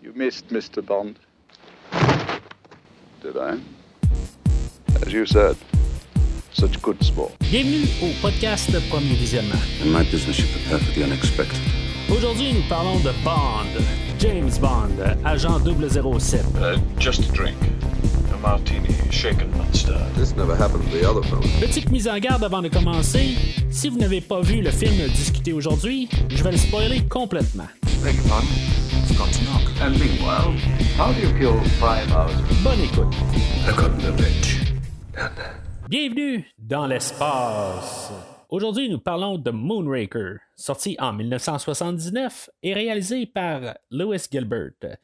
You missed Mr. Bond. Did I? As you said, such good sport. Bienvenue au podcast Premier Visionnement. In my business, you prepare for the unexpected. Aujourd'hui, nous parlons de Bond, James Bond, agent 007. Uh, just a drink. A martini, shaken not stirred. This never happened to the other fellow. Petite mise en garde avant de commencer. Si vous n'avez pas vu le film discuté aujourd'hui, je vais le spoiler complètement. Beg your pardon? Scott knock. And meanwhile, how do you kill five hours? Bonne écoute. I got the bitch. Down there. Bienvenue dans l'espace. Aujourd'hui, nous parlons de Moonraker, sorti en 1979 et réalisé par Lewis Gilbert,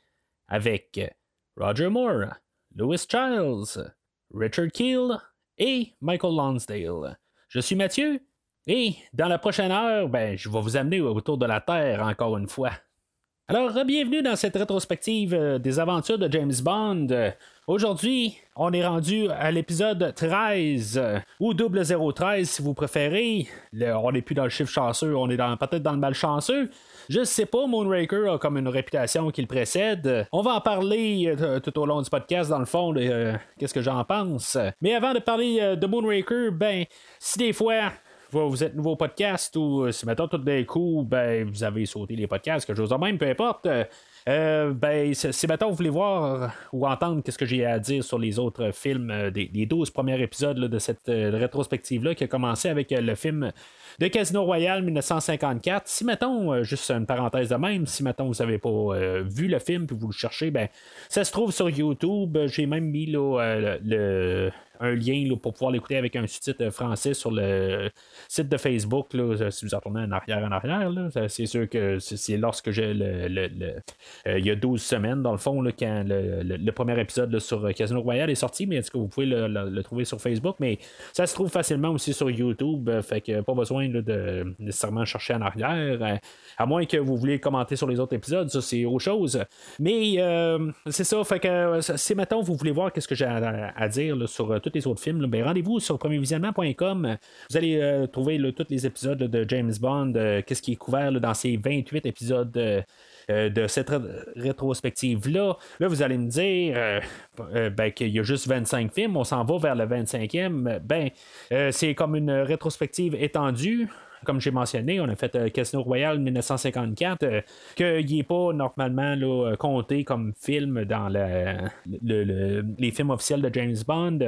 avec Roger Moore, Lewis Childs, Richard Keel et Michael Lonsdale. Je suis Mathieu et dans la prochaine heure, ben, je vais vous amener autour de la Terre encore une fois. Alors, bienvenue dans cette rétrospective euh, des aventures de James Bond. Aujourd'hui, on est rendu à l'épisode 13, euh, ou 0013 si vous préférez. On n'est plus dans le chiffre chanceux, on est peut-être dans le malchanceux. Je sais pas, Moonraker a comme une réputation qui le précède. On va en parler euh, tout au long du podcast, dans le fond, de qu'est-ce que j'en pense. Mais avant de parler de Moonraker, ben, si des fois vous vous êtes nouveau au podcast ou euh, si maintenant tout d'un coup, ben, vous avez sauté les podcasts, quelque chose de même, peu importe. euh, euh, ben, si maintenant vous voulez voir ou entendre qu'est-ce que j'ai à dire sur les autres films des, des 12 premiers épisodes de cette rétrospective-là qui a commencé avec le film de Casino Royale 1954. Si mettons, juste une parenthèse de même, si mettons vous n'avez pas vu le film puis vous le cherchez, ben ça se trouve sur YouTube. J'ai même mis le, un lien pour pouvoir l'écouter avec un sous-titre français sur le site de Facebook. Là, si vous en retournez en arrière, en arrière, ça, c'est sûr que c'est, lorsque j'ai le. le- le- euh, il y a 12 semaines, dans le fond, quand le, le- premier épisode sur Casino Royale est sorti, mais est-ce que vous pouvez le, trouver sur Facebook? Mais ça se trouve facilement aussi sur YouTube, euh, fait que pas besoin de nécessairement chercher en arrière. euh, à moins que vous voulez commenter sur les autres épisodes, ça c'est autre chose. Mais euh, c'est ça, fait que euh, si maintenant vous voulez voir qu'est-ce que j'ai à, à dire sur euh, tous les autres films, ben, rendez-vous sur premiervisionnement.com. Vous allez euh, trouver tous les épisodes de James Bond, euh, qu'est-ce qui est couvert dans ces 28 épisodes. euh, de cette ré- rétrospective-là. Là, vous allez me dire ben, qu'il y a juste 25 films, on s'en va vers le 25e. Ben, c'est comme une rétrospective étendue. Comme j'ai mentionné, on a fait euh, Casino Royale 1954, euh, qu'il n'est pas normalement euh, compté comme film dans le- le- le- les films officiels de James Bond.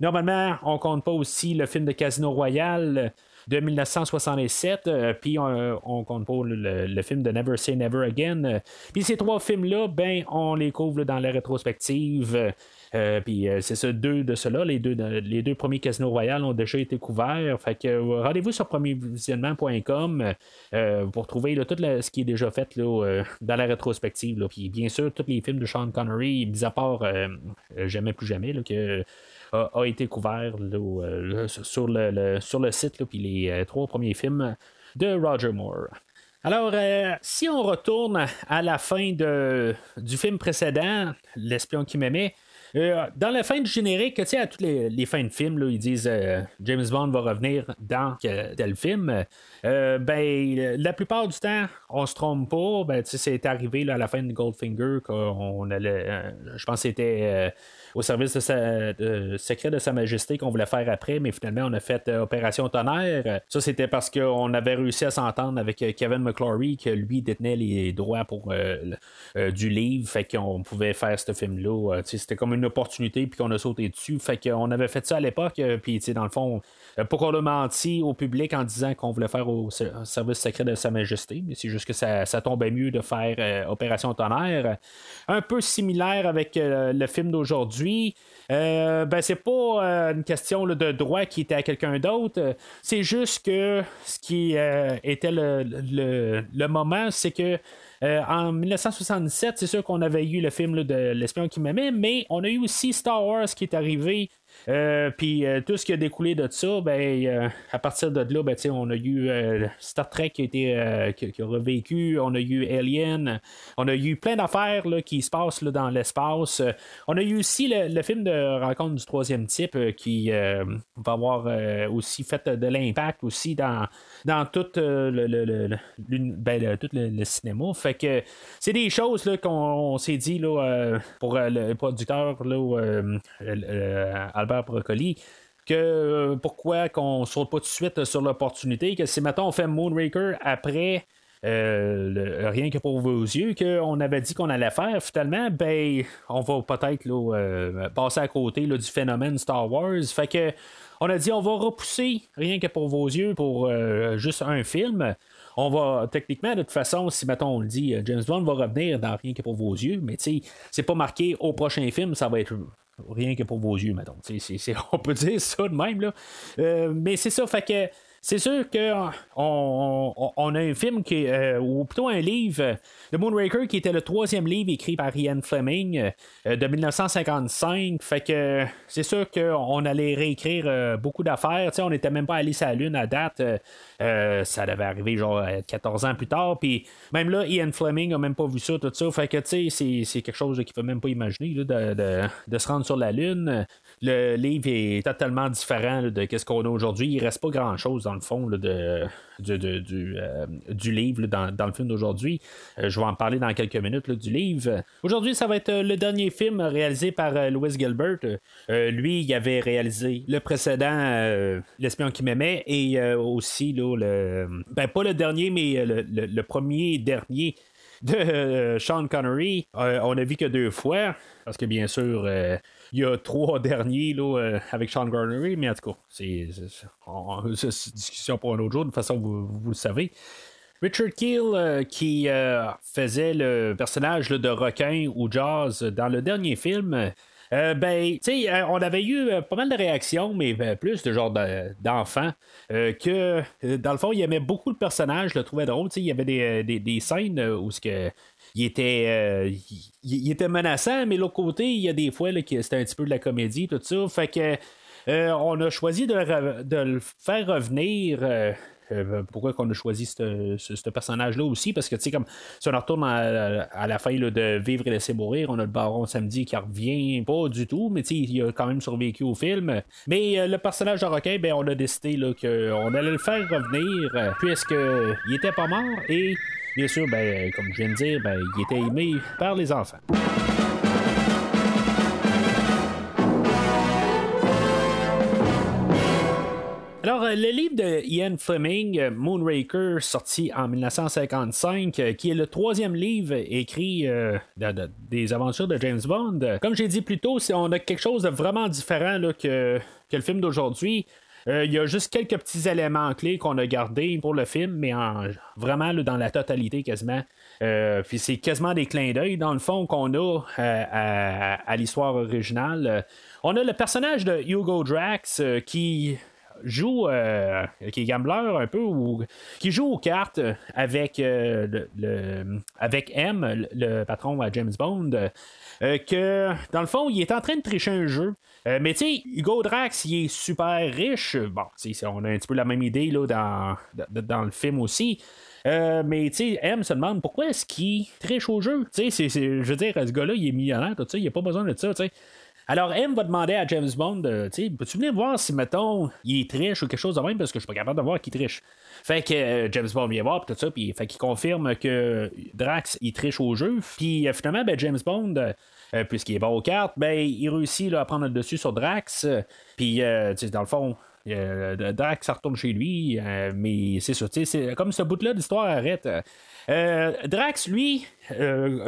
Normalement, on compte pas aussi le film de Casino Royale de 1967, euh, puis on, on compte pas le, film de Never Say Never Again. Euh, Puis ces trois films-là, ben, on les couvre dans la rétrospective. Euh, puis euh, c'est ça, deux de ceux-là, les deux, les deux premiers Casino Royale ont déjà été couverts. Fait que euh, rendez-vous sur premiervisionnement.com euh, pour trouver tout ce qui est déjà fait euh, dans la rétrospective. Puis bien sûr, tous les films de Sean Connery, mis à part euh, euh, Jamais plus jamais, que a, été couvert euh, sur, le, le- site, puis les euh, trois premiers films de Roger Moore. Alors, euh, si on retourne à la fin du film précédent, L'espion qui m'aimait, dans la fin du générique, à toutes les, fins de film, ils disent James Bond va revenir dans tel film. Ben, la plupart du temps, on se trompe pas. Ben, tu c'est arrivé à la fin de Goldfinger allait. je pense que c'était. Au service de sa, secret de Sa Majesté qu'on voulait faire après, mais finalement on a fait euh, Opération Tonnerre. Ça c'était parce qu'on avait réussi à s'entendre avec euh, Kevin McClory que lui détenait les droits pour euh, du livre, fait qu'on pouvait faire ce film-là. C'était comme une opportunité puis qu'on a sauté dessus, fait qu'on avait fait ça à l'époque, puis dans le fond, pas qu'on a menti au public en disant qu'on voulait faire au ser- service secret de Sa Majesté, mais c'est juste que ça, ça tombait mieux de faire Opération Tonnerre. Un peu similaire avec le film d'aujourd'hui. Euh, ben, c'est pas euh, une question de droit qui était à quelqu'un d'autre. C'est juste que ce qui euh, était le, le- le moment, c'est que en 1977, c'est sûr qu'on avait eu le film de L'espion qui m'aimait, mais on a eu aussi Star Wars qui est arrivé puis tout ce qui a découlé de ça, ben, à partir de là, ben, on a eu Star Trek qui a, été, qui, a revécu, on a eu Alien, on a eu plein d'affaires qui se passent là, dans l'espace. on a eu aussi le, film de rencontre du troisième type qui va avoir aussi fait de l'impact aussi dans, dans tout, le, le, ben, tout le, cinéma. Fait que c'est des choses qu'on s'est dit là, pour le producteur là, Albert Que euh, pourquoi qu'on saute pas tout de suite sur l'opportunité, que si maintenant on fait Moonraker après euh, rien que pour vos yeux, qu'on avait dit qu'on allait faire, finalement, ben, on va peut-être euh, passer à côté du phénomène Star Wars. Fait que on a dit on va repousser rien que pour vos yeux pour juste un film. On va, techniquement, de toute façon, si mettons on le dit, James Bond va revenir dans rien que pour vos yeux, mais tu sais, c'est pas marqué au prochain film, ça va être rien que pour vos yeux, mettons. on peut dire ça de même, là. Euh, mais c'est ça, fait que c'est sûr qu'on on, a un film qui, euh, ou plutôt un livre de Moonraker qui était le troisième livre écrit par Ian Fleming euh, de 1955. Fait que c'est sûr qu'on allait réécrire beaucoup d'affaires. on n'était même pas allé sur la Lune à date. ça devait arriver genre 14 ans plus tard. Puis même là, Ian Fleming a même pas vu ça, tout ça. Fait que c'est quelque chose qu'il peut même pas imaginer de, se rendre sur la Lune. Le livre est totalement différent de ce qu'on a aujourd'hui. Il reste pas grand chose dans le fond de, du, euh, livre dans, le film d'aujourd'hui. Euh, je vais en parler dans quelques minutes du livre. Aujourd'hui, ça va être euh, le dernier film réalisé par Louis Gilbert. lui, il avait réalisé le précédent L'espion qui m'aimait et aussi le. Ben, pas le dernier, mais le, le premier dernier de Sean Connery. on a vu que deux fois, parce que bien sûr, il y a trois derniers là, euh, avec Sean Connery, mais en tout cas, c'est une discussion pour un autre jour, de toute façon, vous, le savez. Richard Keel, euh, qui euh, faisait le personnage de requin ou jazz dans le dernier film, ben, tu sais, on avait eu pas mal de réactions, mais plus de genre d'enfants, que dans le fond, il aimait beaucoup le personnage, je le trouvait drôle. Tu sais, il y avait des, des, des scènes où ce que il était, euh, il, était menaçant, mais l'autre côté, il y a des fois que c'était un petit peu de la comédie, tout ça. Fait que euh, on a choisi de, le faire revenir. Euh, pourquoi qu'on a choisi ce, personnage-là aussi? Parce que, tu sais, comme si on retourne à, la fin de Vivre et laisser mourir, on a le baron samedi qui revient pas du tout, mais il a quand même survécu au film. Mais le personnage de Roquin, ben, on a décidé qu'on allait le faire revenir, puisqu'il était pas mort et Bien sûr, ben, comme je viens de dire, ben, il était aimé par les enfants. Alors, euh, le livre de Ian Fleming, euh, Moonraker, sorti en 1955, euh, qui est le troisième livre écrit des aventures de James Bond. Comme j'ai dit plus tôt, on a quelque chose de vraiment différent que, que le film d'aujourd'hui. Euh, il y a juste quelques petits éléments clés qu'on a gardés pour le film, mais en, vraiment dans la totalité quasiment. Euh, puis c'est quasiment des clins d'œil dans le fond qu'on a euh, à, l'histoire originale. on a le personnage de Hugo Drax qui joue, qui est gambler un peu, ou qui joue aux cartes avec, le, avec M, le patron à James Bond. Que dans le fond, il est en train de tricher un jeu. Euh, mais tu sais, Hugo Drax, il est super riche. Bon, on a un petit peu la même idée là, dans, dans le film aussi. Euh, mais tu sais, M se demande pourquoi est-ce qu'il triche au jeu? Tu sais, je veux dire, ce gars-là, il est millionnaire, tout ça, il a pas besoin de ça, tu sais. Alors, M va demander à James Bond, euh, tu peux-tu venir voir si, mettons, il triche ou quelque chose de même, parce que je suis pas capable de voir qu'il triche. Fait que James Bond vient voir, tout ça, puis fait qu'il confirme que Drax, il triche au jeu. Puis finalement, ben, James Bond, euh, puisqu'il est bon aux cartes, ben, il réussit à prendre le dessus sur Drax. Puis, euh, dans le fond, Drax ça retourne chez lui, euh, mais c'est ça, c'est comme ce bout-là d'histoire arrête. Drax, lui,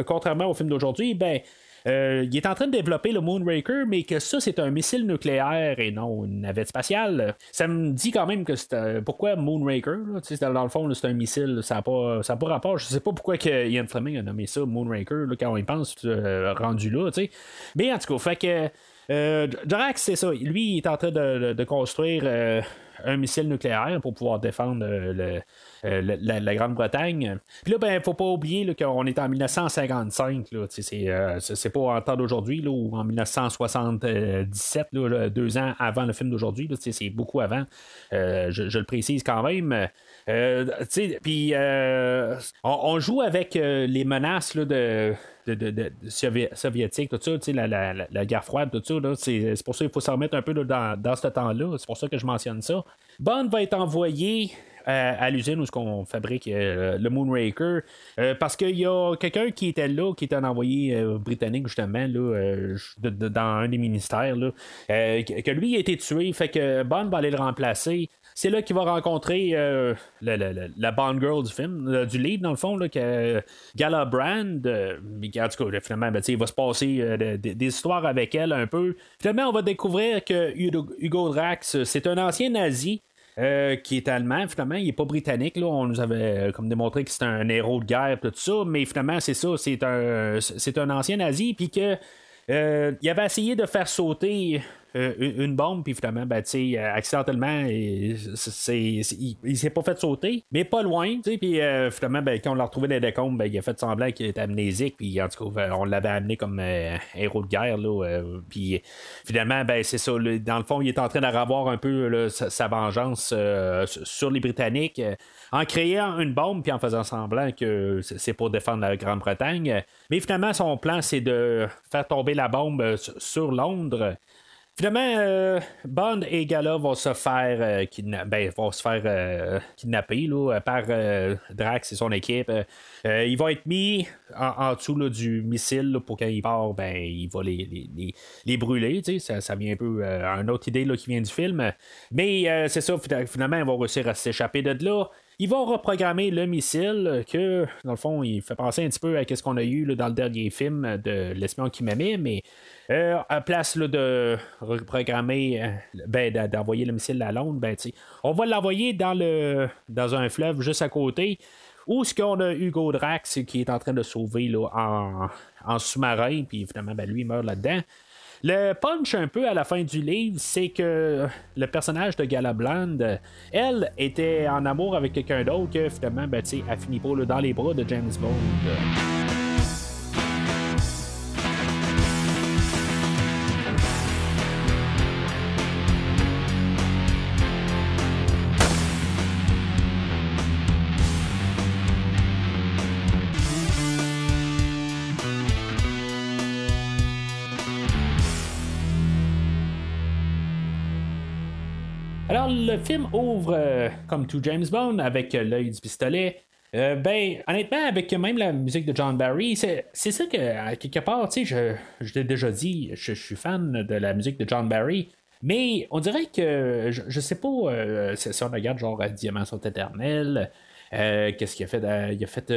contrairement au film d'aujourd'hui, ben, euh, il est en train de développer le Moonraker, mais que ça, c'est un missile nucléaire et non une navette spatiale. Ça me dit quand même que c'est. pourquoi Moonraker Dans le fond, c'est un missile. Ça n'a pas, pas rapport. Je sais pas pourquoi que Ian Fleming a nommé ça Moonraker quand on y pense, euh, rendu là. Mais en tout cas, fait que. Drax, c'est ça. Lui, il est en train de, construire un missile nucléaire pour pouvoir défendre le, euh, la, Grande-Bretagne. Puis là, ben, faut pas oublier qu'on est en 1955. Euh, c'est, pas en temps d'aujourd'hui ou en 1977, deux ans avant le film d'aujourd'hui. C'est beaucoup avant. Euh, je, le précise quand même. puis on, joue avec les menaces de, soviétiques, tout ça, la, guerre froide, tout ça. c'est, pour ça qu'il faut s'en remettre un peu dans, dans ce temps-là. C'est pour ça que je mentionne ça. Bond va être envoyé à, l'usine où on fabrique euh, le Moonraker. Euh, parce qu'il y a quelqu'un qui était là, qui était un envoyé euh, britannique, justement, là, dans un des ministères, là, que lui a été tué. Fait que Bond va aller le remplacer. C'est là qu'il va rencontrer la, Bond Girl du film, du livre, dans le fond, que, Gala Brand. en tout cas, finalement, ben, il va se passer des histoires avec elle un peu. Finalement, on va découvrir que Hugo Drax, c'est un ancien nazi euh, qui est allemand. Finalement, il n'est pas britannique. On nous avait euh, comme démontré que c'était un héros de guerre, tout ça. Mais finalement, c'est ça. C'est un, c'est un ancien nazi. Puis que. Euh, il avait essayé de faire sauter euh, une bombe, puis finalement, ben, euh, accidentellement, il, il, s'est pas fait sauter, mais pas loin, puis euh, finalement, ben, quand on l'a retrouvé dans les décombres, ben, il a fait semblant qu'il était amnésique, puis en tout cas, on l'avait amené comme héros de guerre, là, puis finalement, ben, c'est ça, dans le fond, il est en train d'avoir un peu sa, vengeance sur les Britanniques en créant une bombe puis en faisant semblant que c'est pour défendre la Grande-Bretagne. Mais finalement, son plan, c'est de faire tomber la bombe sur Londres. Finalement, euh, Bond et Gala vont se faire, euh, ben, vont se faire euh, kidnapper par Drax et son équipe. ils vont être mis en, dessous du missile pour quand il part, ben, il va les, les, brûler. Ça, ça vient un peu une autre idée qui vient du film. Mais c'est ça, finalement, ils vont réussir à s'échapper de là. Ils vont reprogrammer le missile que, dans le fond, il fait penser un petit peu à ce qu'on a eu dans le dernier film de L'espion qui m'aimait, mais euh, à place de reprogrammer, euh, ben, d'envoyer le missile à Londres, ben, on va l'envoyer dans, un fleuve juste à côté. Où ce qu'on a Hugo Drax qui est en train de sauver là, en, sous-marin, puis finalement, ben, lui, il meurt là-dedans. Le punch un peu à la fin du livre, c'est que le personnage de Galabland, elle était en amour avec quelqu'un d'autre que finalement, ben, elle finit pas dans les bras de James Bond. Le film ouvre euh, comme tout James Bond avec euh, l'œil du pistolet. Euh, ben, honnêtement, avec même la musique de John Barry, c'est ça que, quelque part, tu sais, je, je l'ai déjà dit, je, suis fan de la musique de John Barry, mais on dirait que, je, sais pas, si on regarde genre Diamant sont éternels, qu'est-ce qu'il a fait Il a fait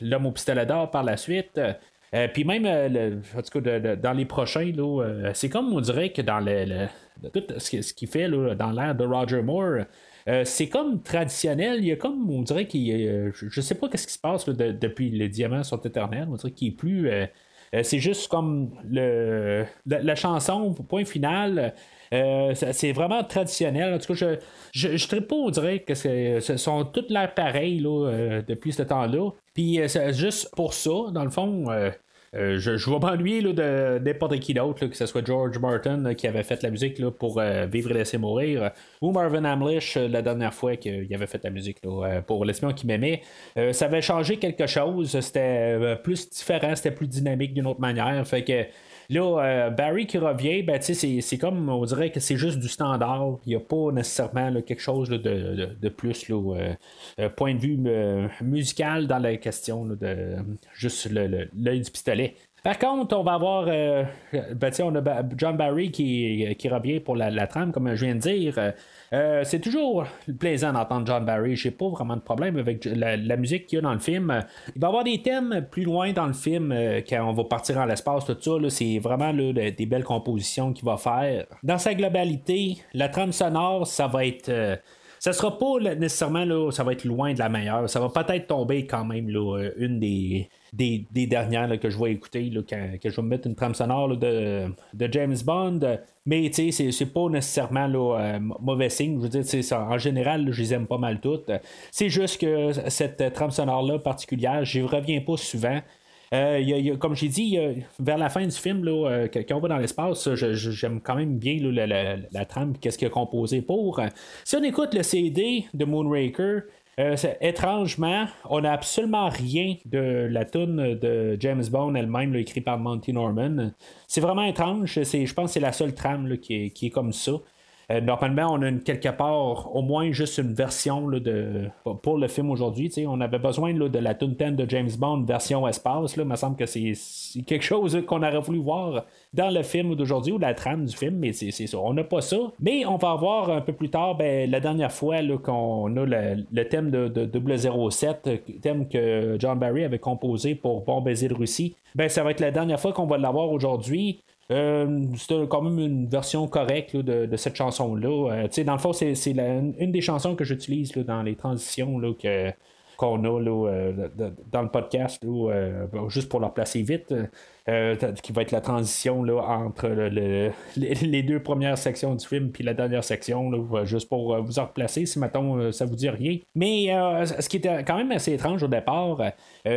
L'homme au pistolet d'or par la suite. puis même, en tout cas, dans les prochains, c'est comme on dirait que dans le, tout ce qu'il fait dans l'air de Roger Moore. Euh, c'est comme traditionnel, il y a comme, on dirait qu'il euh, je sais pas qu'est-ce qui se passe depuis les diamants sont éternels, on dirait qu'il est plus, euh, c'est juste comme le, la, chanson, point final, c'est vraiment traditionnel. En tout cas, je ne je, pas, on dirait que ce sont toutes l'air pareilles depuis ce temps-là. Puis c'est juste pour ça, dans le fond, euh, je, je vais m'ennuyer de n'importe qui d'autre, que ce soit George Martin qui avait fait la musique pour euh, Vivre et laisser mourir, ou Marvin Hamlish euh, la dernière fois qu'il avait fait la musique pour L'espion qui m'aimait. ça avait changé quelque chose, c'était plus différent, c'était plus dynamique d'une autre manière. Fait que Là, euh, Barry qui revient, ben, c'est comme, on dirait que c'est juste du standard. Il n'y a pas nécessairement quelque chose de, plus, euh, euh, point de vue musical dans la question de juste l'œil du pistolet. Par contre, on va avoir ben, on a John Barry qui, qui revient pour la, trame, comme je viens de dire. Euh, c'est toujours plaisant d'entendre John Barry. J'ai pas vraiment de problème avec la, musique qu'il y a dans le film. Il va y avoir des thèmes plus loin dans le film euh, quand on va partir en l'espace, tout ça. c'est vraiment des belles compositions qu'il va faire. Dans sa globalité, la trame sonore, ça va être. Euh, ça sera pas nécessairement là, ça va être loin de la meilleure. Ça va peut-être tomber quand même là, une des, dernières que je vais écouter que je vais me mettre une trame sonore de, James Bond. Mais c'est, c'est pas nécessairement là, euh, mauvais signe. Je veux dire, en général, je les aime pas mal toutes. C'est juste que cette trame sonore-là particulière, j'y reviens pas souvent. Euh, comme j'ai dit, vers la fin du film, là, euh, quand on va dans l'espace, j'aime quand même bien la, trame, qu'est-ce qu'il a composé pour. Si on écoute le CD de Moonraker, euh, étrangement, on n'a absolument rien de la tune de James Bond elle-même, écrite par Monty Norman. C'est vraiment étrange. Je pense que c'est la seule trame qui, est, comme ça. Euh, normalement, on a quelque part au moins juste une version pour le film aujourd'hui. On avait besoin de la 10 de James Bond version espace. Il me semble que c'est quelque chose qu'on aurait voulu voir dans le film d'aujourd'hui ou la trame du film, mais c'est ça. On n'a pas ça. Mais on va voir un peu plus tard, ben, la dernière fois qu'on a le, thème de, de 007, thème que John Barry avait composé pour Bon baiser de Russie. Ben, ça va être la dernière fois qu'on va l'avoir aujourd'hui. Euh, c'est quand même une version correcte de, cette chanson-là. Euh, dans le fond, c'est une des chansons que j'utilise dans les transitions là, que, qu'on a euh, dans le podcast, juste pour la placer vite. Euh, qui va être la transition là, entre les, deux premières sections du film puis la dernière section, juste pour euh, vous en replacer si maintenant euh, ça vous dit rien. Mais ce qui était quand même assez étrange au départ,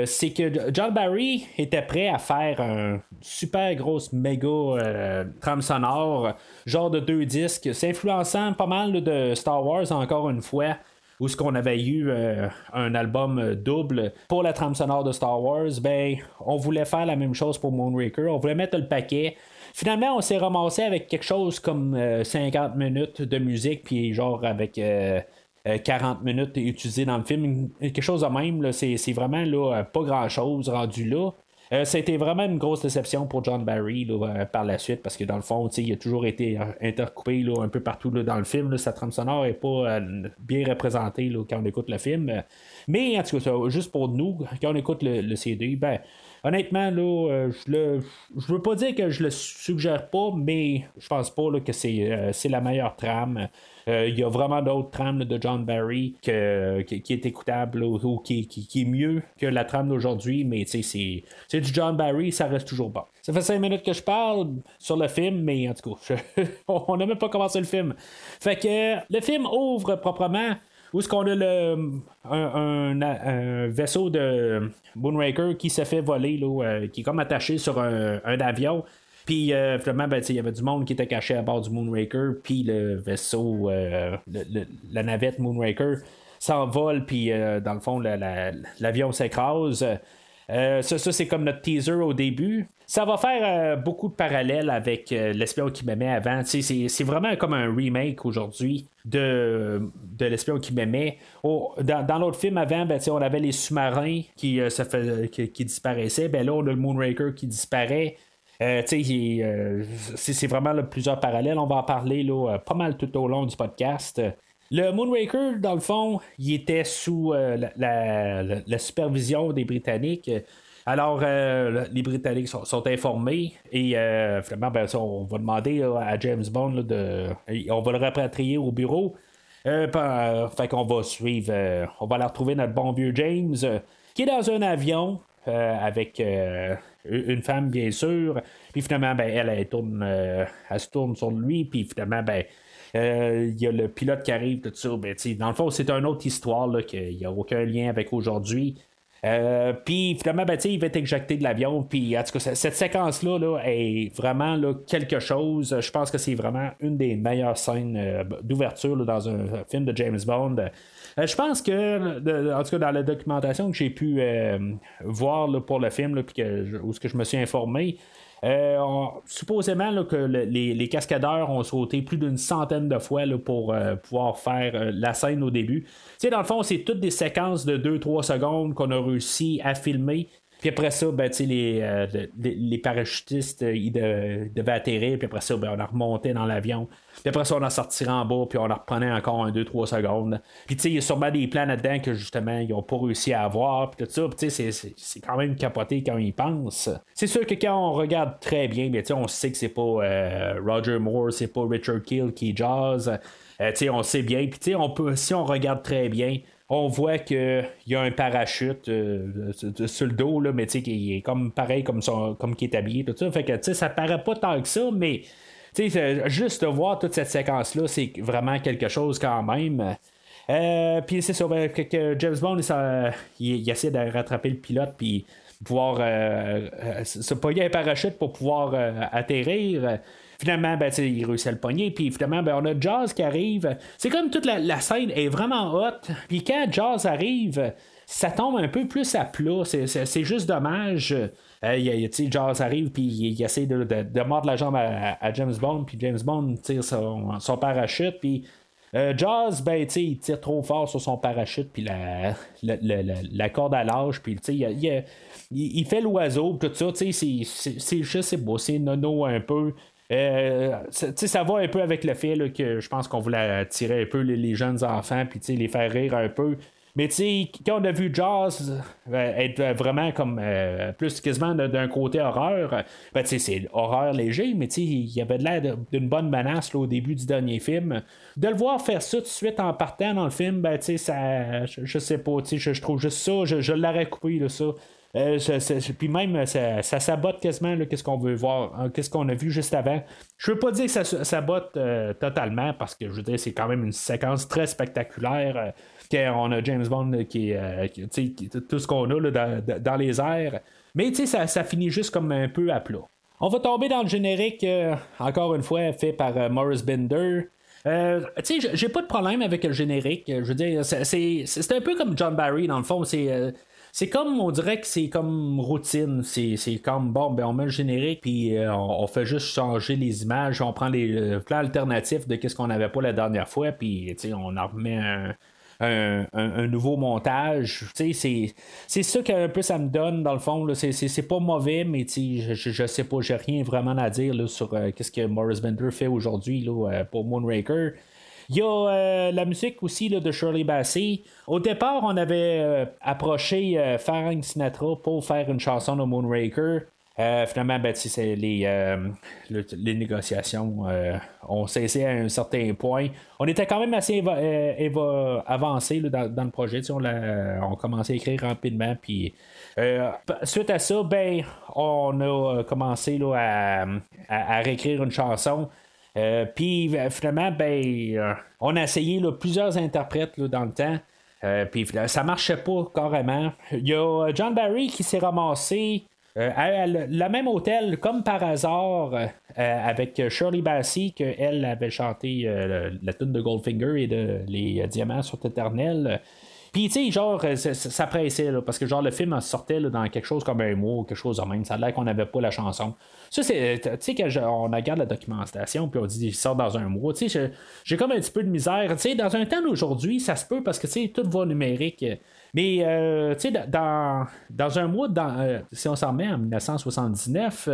c'est que John Barry était prêt à faire un super grosse méga trame sonore, genre de deux disques, s'influençant pas mal de Star Wars encore une fois où ce qu'on avait eu euh, un album euh, double pour la trame sonore de Star Wars, ben on voulait faire la même chose pour Moonraker, on voulait mettre le paquet. Finalement, on s'est ramassé avec quelque chose comme 50 euh, minutes de musique, puis genre avec 40 minutes utilisées dans le film, quelque chose de même. C'est vraiment là, pas grand chose rendu là. Euh, a été vraiment une grosse déception pour John Barry euh, par la suite parce que dans le fond, il a toujours été euh, intercoupé un peu partout dans le film. sa trame sonore n'est pas bien représentée quand on écoute le film. Mais en tout cas, juste pour nous, quand on écoute le, CD, ben, honnêtement, là, je le, je veux pas dire que je le suggère pas, mais je pense pas que c'est la meilleure trame. Euh, il y a vraiment d'autres trames de John Barry qui, est écoutable ou, qui, est mieux que la trame d'aujourd'hui, mais c'est, c'est du John Barry, ça reste toujours bon. Ça fait cinq minutes que je parle sur le film, mais en tout cas, on n'a même pas commencé le film. Fait que le film ouvre proprement où est-ce qu'on a le, un, vaisseau de Moonraker qui s'est fait voler, euh, qui est comme attaché sur un, avion. Puis euh, finalement, ben, il y avait du monde qui était caché à bord du Moonraker, puis le vaisseau, euh, la navette Moonraker s'envole, puis euh, dans le fond, l'avion s'écrase. Ça, ça c'est comme notre teaser au début. Ça va faire beaucoup de parallèles avec l'espion qui m'aimait avant. C'est vraiment comme un remake aujourd'hui de, de l'espion qui m'aimait. dans, l'autre film avant, ben, on avait les sous-marins qui, ça fait, qui, disparaissaient. Ben, là, on a le Moonraker qui disparaît. Euh, euh, c'est vraiment plusieurs parallèles. On va en parler là, euh, pas mal tout au long du podcast. Le Moonraker, dans le fond, il était sous la, supervision des Britanniques. Alors, les Britanniques sont, informés et finalement, ben, on va demander à James Bond de. On va le rapatrier au bureau. fait qu'on va suivre. on va aller retrouver notre bon vieux James qui est dans un avion avec une femme, bien sûr. Puis finalement, ben, elle, elle, tourne, euh, elle se tourne sur lui. Puis finalement, ben, euh, il y a le pilote qui arrive, tout ça. Ben, dans le fond, c'est une autre histoire qu'il n'y a aucun lien avec aujourd'hui. Euh, puis finalement, ben, il va être éjecté de l'avion. Puis en tout cas, cette séquence-là là, est vraiment là, quelque chose. Je pense que c'est vraiment une des meilleures scènes d'ouverture dans un film de James Bond. Euh, je pense que, en tout cas, dans la documentation que j'ai pu euh, voir pour le film, là, que, où ce que je me suis informé, euh, supposément que les, cascadeurs ont sauté plus d'une centaine de fois pour pouvoir faire la scène au début. Tu dans le fond, c'est toutes des séquences de 2-3 secondes qu'on a réussi à filmer. Puis après ça, ben, les, les, parachutistes, ils, devaient atterrir. Puis après ça, ben, on a remonté dans l'avion. Puis après ça, on en sortirait en bas, puis on en reprenait encore un, deux, trois secondes. Puis tu sais, il y a sûrement des plans là-dedans que justement, ils n'ont pas réussi à avoir, puis tout ça. Puis tu sais, c'est quand même capoté quand ils pensent. C'est sûr que quand on regarde très bien, bien on sait que c'est pas euh, Roger Moore, c'est pas Richard Kill qui jazz. on sait bien, puis on peut, si on regarde très bien, on voit qu'il y a un parachute sur le dos, mais qui est comme pareil comme, son, comme qui est habillé, tout ça. Fait que ça paraît pas tant que ça, mais juste voir toute cette séquence-là, c'est vraiment quelque chose quand même. puis c'est sûr ben, que, James Bond, il, essaie de rattraper le pilote, puis pouvoir euh, euh, se pogner un parachute pour pouvoir euh, atterrir. Finalement, ben, il réussit à le pogner, puis finalement, ben, on a Jazz qui arrive. C'est comme toute la, scène est vraiment hot. Puis quand Jazz arrive, ça tombe un peu plus à plat. C'est juste dommage. Euh, Jazz arrive puis il, essaie de, de, mordre la jambe à, James Bond, puis James Bond tire son, son parachute, puis euh, Jaws, ben, il tire trop fort sur son parachute, puis la, la, corde à l'âge, puis il, il, fait l'oiseau, tout ça, c'est juste beau, c'est nono un peu. Euh, ça va un peu avec le fait que je pense qu'on voulait attirer un peu les, jeunes enfants, puis les faire rire un peu. Mais tu quand on a vu Jaws euh, être vraiment comme euh, plus quasiment d'un côté horreur, ben, c'est horreur léger, mais il y avait de l'air d'une bonne menace au début du dernier film. De le voir faire ça tout de suite en partant dans le film, ben, ça, je, je, sais pas, je, je trouve juste ça, je, je l'aurais coupé, là, ça. Euh, puis même, ça, sabote quasiment qu'est-ce qu'on veut voir, hein, qu'est-ce qu'on a vu juste avant. Je veux pas dire que ça sabote euh, totalement parce que je veux dire, c'est quand même une séquence très spectaculaire. Euh, on a James Bond qui est tout ce qu'on a dans, les airs. Mais ça, ça finit juste comme un peu à plat. On va tomber dans le générique, encore une fois, fait par Morris Bender. tu sais, j'ai pas de problème avec le générique. Je veux dire, c'est un peu comme John Barry, dans le fond. C'est c'est comme, on dirait que c'est comme routine. C'est, comme, bon, ben, on met le générique, puis euh, on, fait juste changer les images, on prend les plans alternatifs de ce qu'on n'avait pas la dernière fois, puis on en remet un, nouveau montage. C'est, c'est ça qu'un peu ça me donne, dans le fond. C'est, c'est, pas mauvais, mais je, je sais pas, j'ai rien vraiment à dire là, sur euh, qu'est-ce que Morris Bender fait aujourd'hui euh, pour Moonraker. Il y a euh, la musique aussi de Shirley Bassey. Au départ, on avait euh, approché euh, Frank Sinatra pour faire une chanson de Moonraker. finalement, ben, les, les négociations ont cessé à un certain point. On était quand même assez avancé dans, le projet. On, a, commencé à écrire rapidement. Puis, suite à ça, ben, on a commencé à, à, réécrire une chanson. Euh, puis euh, finalement, ben, euh, on a essayé plusieurs interprètes dans le temps. puis ça marchait pas carrément. Il y a John Barry qui s'est ramassé à le même hôtel, comme par hasard, avec Shirley Bassey, qu'elle avait chanté la tune de Goldfinger et de Les Diamants sur Éternel. Puis, tu sais, genre, euh, ça, pressait, là, parce que, genre, le film sortait dans quelque chose comme un mois ou quelque chose de même. Ça a l'air qu'on n'avait pas la chanson. Ça, c'est, tu sais, quand on regarde la documentation, puis on dit qu'il sort dans un mois, tu sais, j'ai comme un petit peu de misère. Tu sais, dans un temps d'aujourd'hui, ça se peut parce que, tu sais, tout va numérique. Mais, euh, tu sais, dans, dans un mois, euh, si on s'en met en 1979,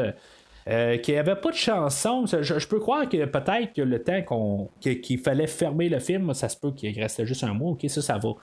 qu'il n'y avait pas de chanson. Je, peux croire que peut-être que le temps qu'on, qu'il fallait fermer le film, ça se peut qu'il restait juste un mois. Ok, ça, ça va.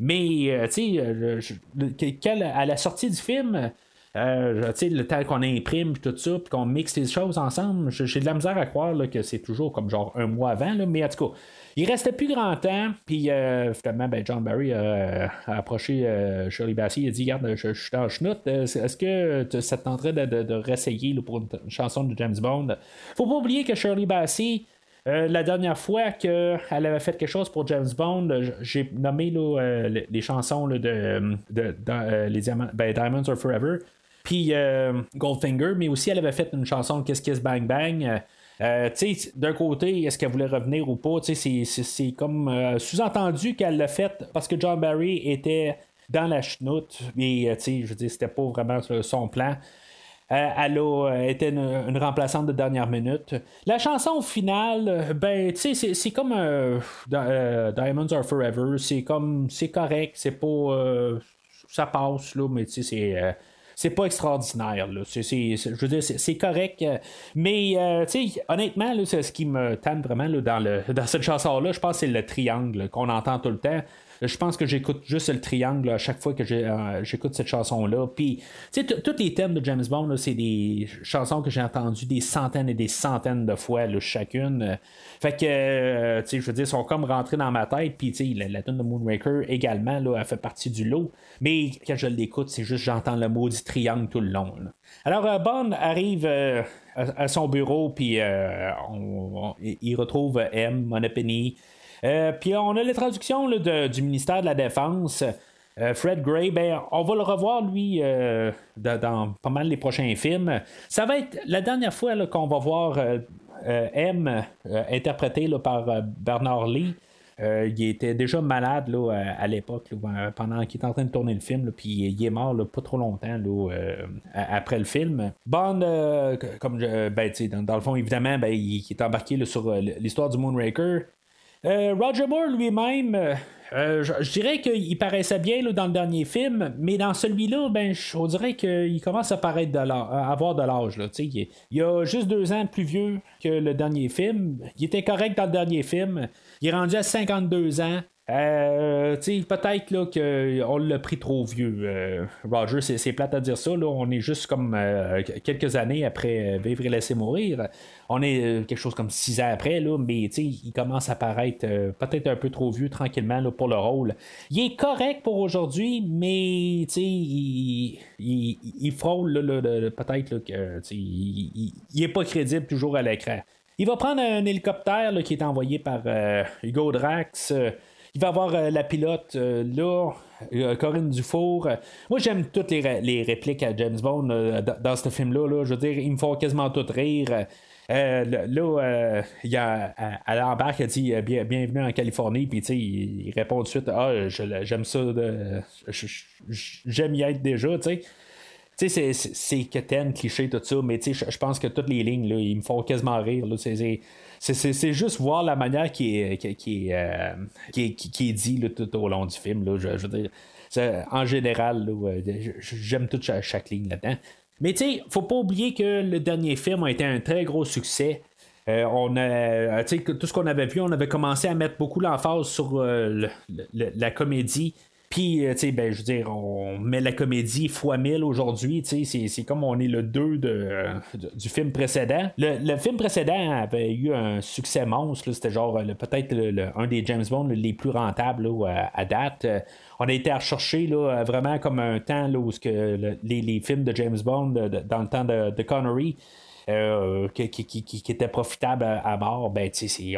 Mais, euh, tu sais, euh, à la sortie du film, euh, le temps qu'on imprime tout ça, puis qu'on mixe les choses ensemble, j'ai de la misère à croire que c'est toujours comme genre un mois avant, mais en tout cas, il restait plus grand temps, puis finalement, ben, John Barry a, approché Shirley Bassey, il a dit Regarde, je, suis en chenoute, est-ce que ça te tenterait de, de, réessayer pour une, chanson de James Bond Faut pas oublier que Shirley Bassey, euh, la dernière fois qu'elle avait fait quelque chose pour James Bond, j'ai nommé euh, les, chansons de, euh, les ben, Diamonds Are Forever, puis Goldfinger, mais aussi elle avait fait une chanson Kiss Kiss Bang Bang. d'un côté, est-ce qu'elle voulait revenir ou pas? C'est comme sous-entendu qu'elle l'a fait parce que John Barry était dans la chenoute, mais je veux dire, c'était pas vraiment son plan. Euh, elle a euh, été une, remplaçante de dernière minute. La chanson finale, euh, ben, tu sais, c'est comme Diamonds Are Forever. C'est comme, c'est correct, c'est pas. ça passe, là, mais tu sais, c'est c'est pas extraordinaire. Là. je veux dire, c'est, correct. mais sais, honnêtement, là, ce qui me tente vraiment là, dans, le, dans cette chanson-là, je pense que c'est le triangle qu'on entend tout le temps. Je pense que j'écoute juste le triangle à chaque fois que j'écoute cette chanson-là. Puis, tu sais, tous les thèmes de James Bond, c'est des chansons que j'ai entendues des centaines et des centaines de fois, chacune. Fait que, tu sais, je veux dire, sont comme rentrés dans ma tête. Puis, tu sais, la, la tune de Moonraker également, elle fait partie du lot. Mais quand je l'écoute, c'est juste j'entends le mot du triangle tout le long. Alors, euh, Bond arrive euh, à, son bureau, puis euh, il retrouve M, Monopony. Puis on a les traductions du ministère de la Défense. Fred Gray, ben, on va le revoir, lui, dans, pas mal les prochains films. Ça va être la dernière fois qu'on va voir M interprété par Bernard Lee. Euh, il était déjà malade là, à, l'époque, pendant qu'il était en train de tourner le film, puis il est mort pas trop longtemps euh, après le film. Bond, euh, comme ben, dans, dans, le fond, évidemment, ben, il, est embarqué sur l'histoire du Moonraker. Roger Moore lui-même, je, dirais qu'il paraissait bien dans le dernier film, mais dans celui-là, ben, on dirait qu'il commence à paraître de avoir de l'âge. Il, il a juste deux ans plus vieux que le dernier film. Il était correct dans le dernier film. Il est rendu à 52 ans. Euh, peut-être qu'on l'a pris trop vieux. Euh, Roger, c'est, plate à dire ça. Là. On est juste comme euh, quelques années après Vivre et laisser mourir. On est quelque chose comme six ans après, là, mais il commence à paraître peut-être un peu trop vieux tranquillement là, pour le rôle. Il est correct pour aujourd'hui, mais il, il, il, frôle peut-être qu'il il, il, est pas crédible toujours à l'écran. Il va prendre un hélicoptère qui est envoyé par euh, Hugo Drax. Euh, il va avoir euh, la pilote là, Corinne Dufour. moi, j'aime toutes les, répliques à James Bond dans, ce film-là. Je veux dire, ils me font quasiment tout rire. là, il y a, à, l'embarque, il dit Bienvenue en Californie, puis il, il, répond tout de suite Ah, j'aime ça, j'aime y être déjà, tu sais. C'est quétaine, cliché, tout ça, mais je pense que toutes les lignes, là, ils me font quasiment rire. C'est juste voir la manière qui est, qui, euh, qui, est dit tout au long du film. Là, je, veux dire, en général, j'aime toute chaque, ligne là-dedans. Mais tu sais, faut pas oublier que le dernier film a été un très gros succès. Euh, on a, tout ce qu'on avait vu, on avait commencé à mettre beaucoup l'emphase sur euh, la comédie. Puis, euh, tu sais, ben, je veux dire, on met la comédie fois mille aujourd'hui, tu sais, c'est comme on est le 2 de, du film précédent. Le, film précédent avait eu un succès monstre, c'était genre peut-être un des James Bond les plus rentables à, date. Euh, on a été à rechercher là, vraiment comme un temps là, où que, les, films de James Bond dans le temps de, de Connery euh, qui, était profitable à, mort, ben,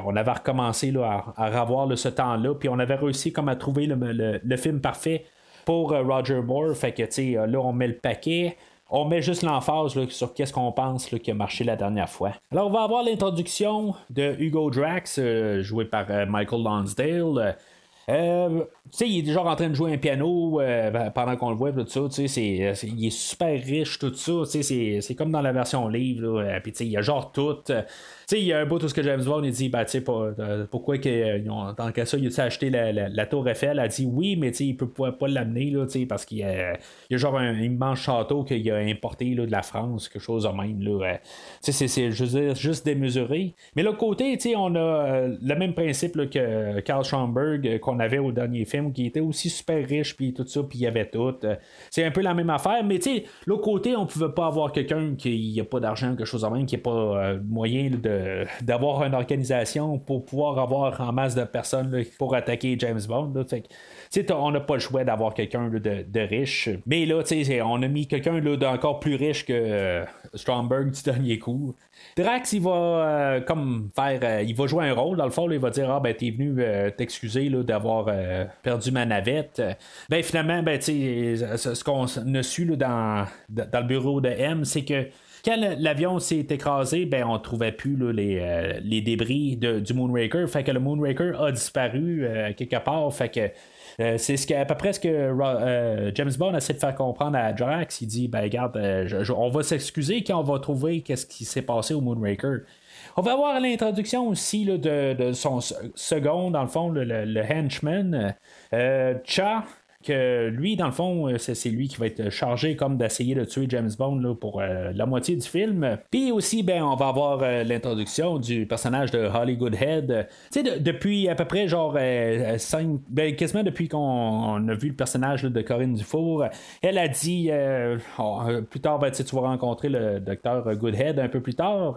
on avait recommencé là, à, revoir ce temps-là, puis on avait réussi comme à trouver le, film parfait pour euh, Roger Moore. Fait que euh, là, on met le paquet. On met juste l'emphase sur qu'est-ce qu'on pense qui a marché la dernière fois. Alors, on va avoir l'introduction de Hugo Drax, joué par Michael Lonsdale. Euh, sais, il est déjà en train de jouer un piano euh, pendant qu'on le voit, tout ça. Tu sais, il est super riche, tout ça. Tu sais, c'est comme dans la version livre. Là, puis, tu sais, il y a genre tout sais, il y a un bout tout ce que James Bond il dit, ben, tu sais, euh, pourquoi que, euh, tant qu'à ça, il a acheté la, la, tour Eiffel, elle dit oui, mais tu sais, il peut pas, pas l'amener, là, tu sais, parce qu'il y, a, il a genre un immense château qu'il a importé là, de la France, quelque chose de même, là. Euh, tu sais, c'est juste, juste démesuré. Mais l'autre côté, tu sais, on a le même principe que Carl Schomburg qu'on avait au dernier film, qui était aussi super riche, puis tout ça, puis il y avait tout. c'est un peu la même affaire, mais tu sais, l'autre côté, on pouvait pas avoir quelqu'un qui a pas d'argent, quelque chose de même, qui n'a pas moyen de d'avoir une organisation pour pouvoir avoir en masse de personnes pour attaquer James Bond. On n'a pas le choix d'avoir quelqu'un de, riche. Mais là, on a mis quelqu'un d'encore plus riche que euh, Stromberg du dernier coup. Drax, il va euh, comme faire. Euh, il va jouer un rôle, dans le fond, il va dire Ah ben t'es venu t'excuser d'avoir perdu ma navette. Ben finalement, ben ce qu'on a su dans, dans le bureau de M, c'est que quand l'avion s'est écrasé, ben on trouvait plus euh, les, débris du Moonraker. Fait que le Moonraker a disparu quelque part. Fait que c'est ce à peu près ce que James Bond essaie de faire comprendre à Drax. Il dit ben regarde, on va s'excuser quand on va trouver qu'est-ce qui s'est passé au Moonraker. On va avoir l'introduction aussi de, son second, dans le fond, le, henchman, Cha. Que lui, dans le fond, c'est, lui qui va être chargé comme d'essayer de tuer James Bond pour la moitié du film. Puis aussi, ben, on va avoir l'introduction du personnage de Holly Goodhead. Tu sais, depuis à peu près genre 5, ben, quasiment depuis qu'on a vu le personnage de Corinne Dufour, elle a dit oh, plus tard, ben, tu vas rencontrer le docteur Goodhead un peu plus tard.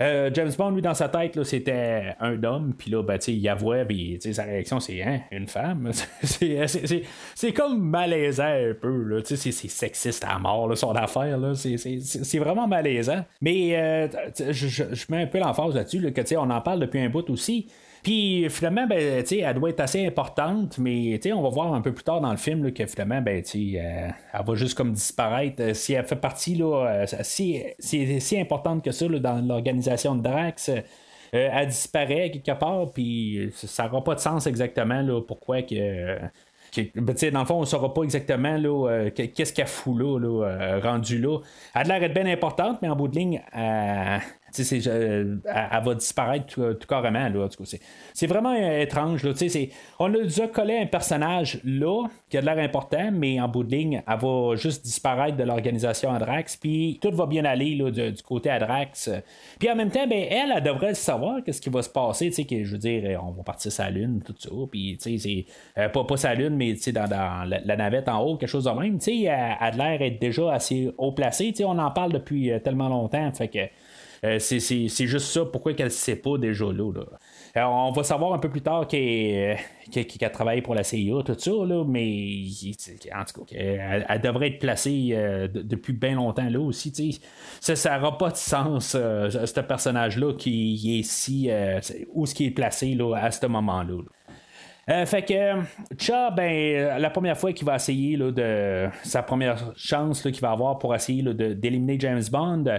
Euh, James Bond, lui, dans sa tête, c'était un homme, puis là, ben, il avouait, puis sa réaction, c'est hein, une femme? c'est comme malaisant un peu, c'est sexiste à mort, son affaire, c'est vraiment malaisant. Mais euh, je, mets un peu l'emphase là-dessus, que on en parle depuis un bout aussi. Puis finalement, ben, elle doit être assez importante, mais on va voir un peu plus tard dans le film que finalement, ben, euh, elle va juste comme disparaître. Euh, si elle fait partie, là, euh, si, c'est si importante que ça dans l'organisation de Drax, elle disparaît quelque part, puis ça n'aura pas de sens exactement là, pourquoi que. Ben, dans le fond, on ne saura pas exactement là, qu'est-ce qu'elle fout là, rendu là. Elle a l'air d'être bien importante, mais en bout de ligne, elle, va disparaître tout, carrément. Là, c'est, vraiment euh, étrange. Là, on a déjà collé un personnage là qui a de l'air important, mais en bout de ligne, elle va juste disparaître de l'organisation Adrax. Puis tout va bien aller là, du, côté Adrax. Puis en même temps, ben, elle, elle devrait savoir qu'est-ce qui va se passer. Que, je veux dire, on va partir sa lune, tout ça. Puis c'est euh, pas, pas sa lune, mais dans, dans la, navette en haut, quelque chose de même. Elle, elle a l'air d'être déjà assez haut placé. On en parle depuis euh, tellement longtemps. Fait que euh, c'est juste ça, pourquoi qu'elle ne sait pas déjà là. on va savoir un peu plus tard qu'elle a travaillé pour la CIA, tout ça, là, mais en tout cas, elle, devrait être placée euh, depuis bien longtemps là aussi. Ça n'aura pas de sens, euh, ce personnage-là qui est ici, où ce qui est placé là, à ce moment-là. fait que Cha, ben, la première fois qu'il va essayer là, de sa première chance qu'il va avoir pour essayer d'éliminer James Bond, euh,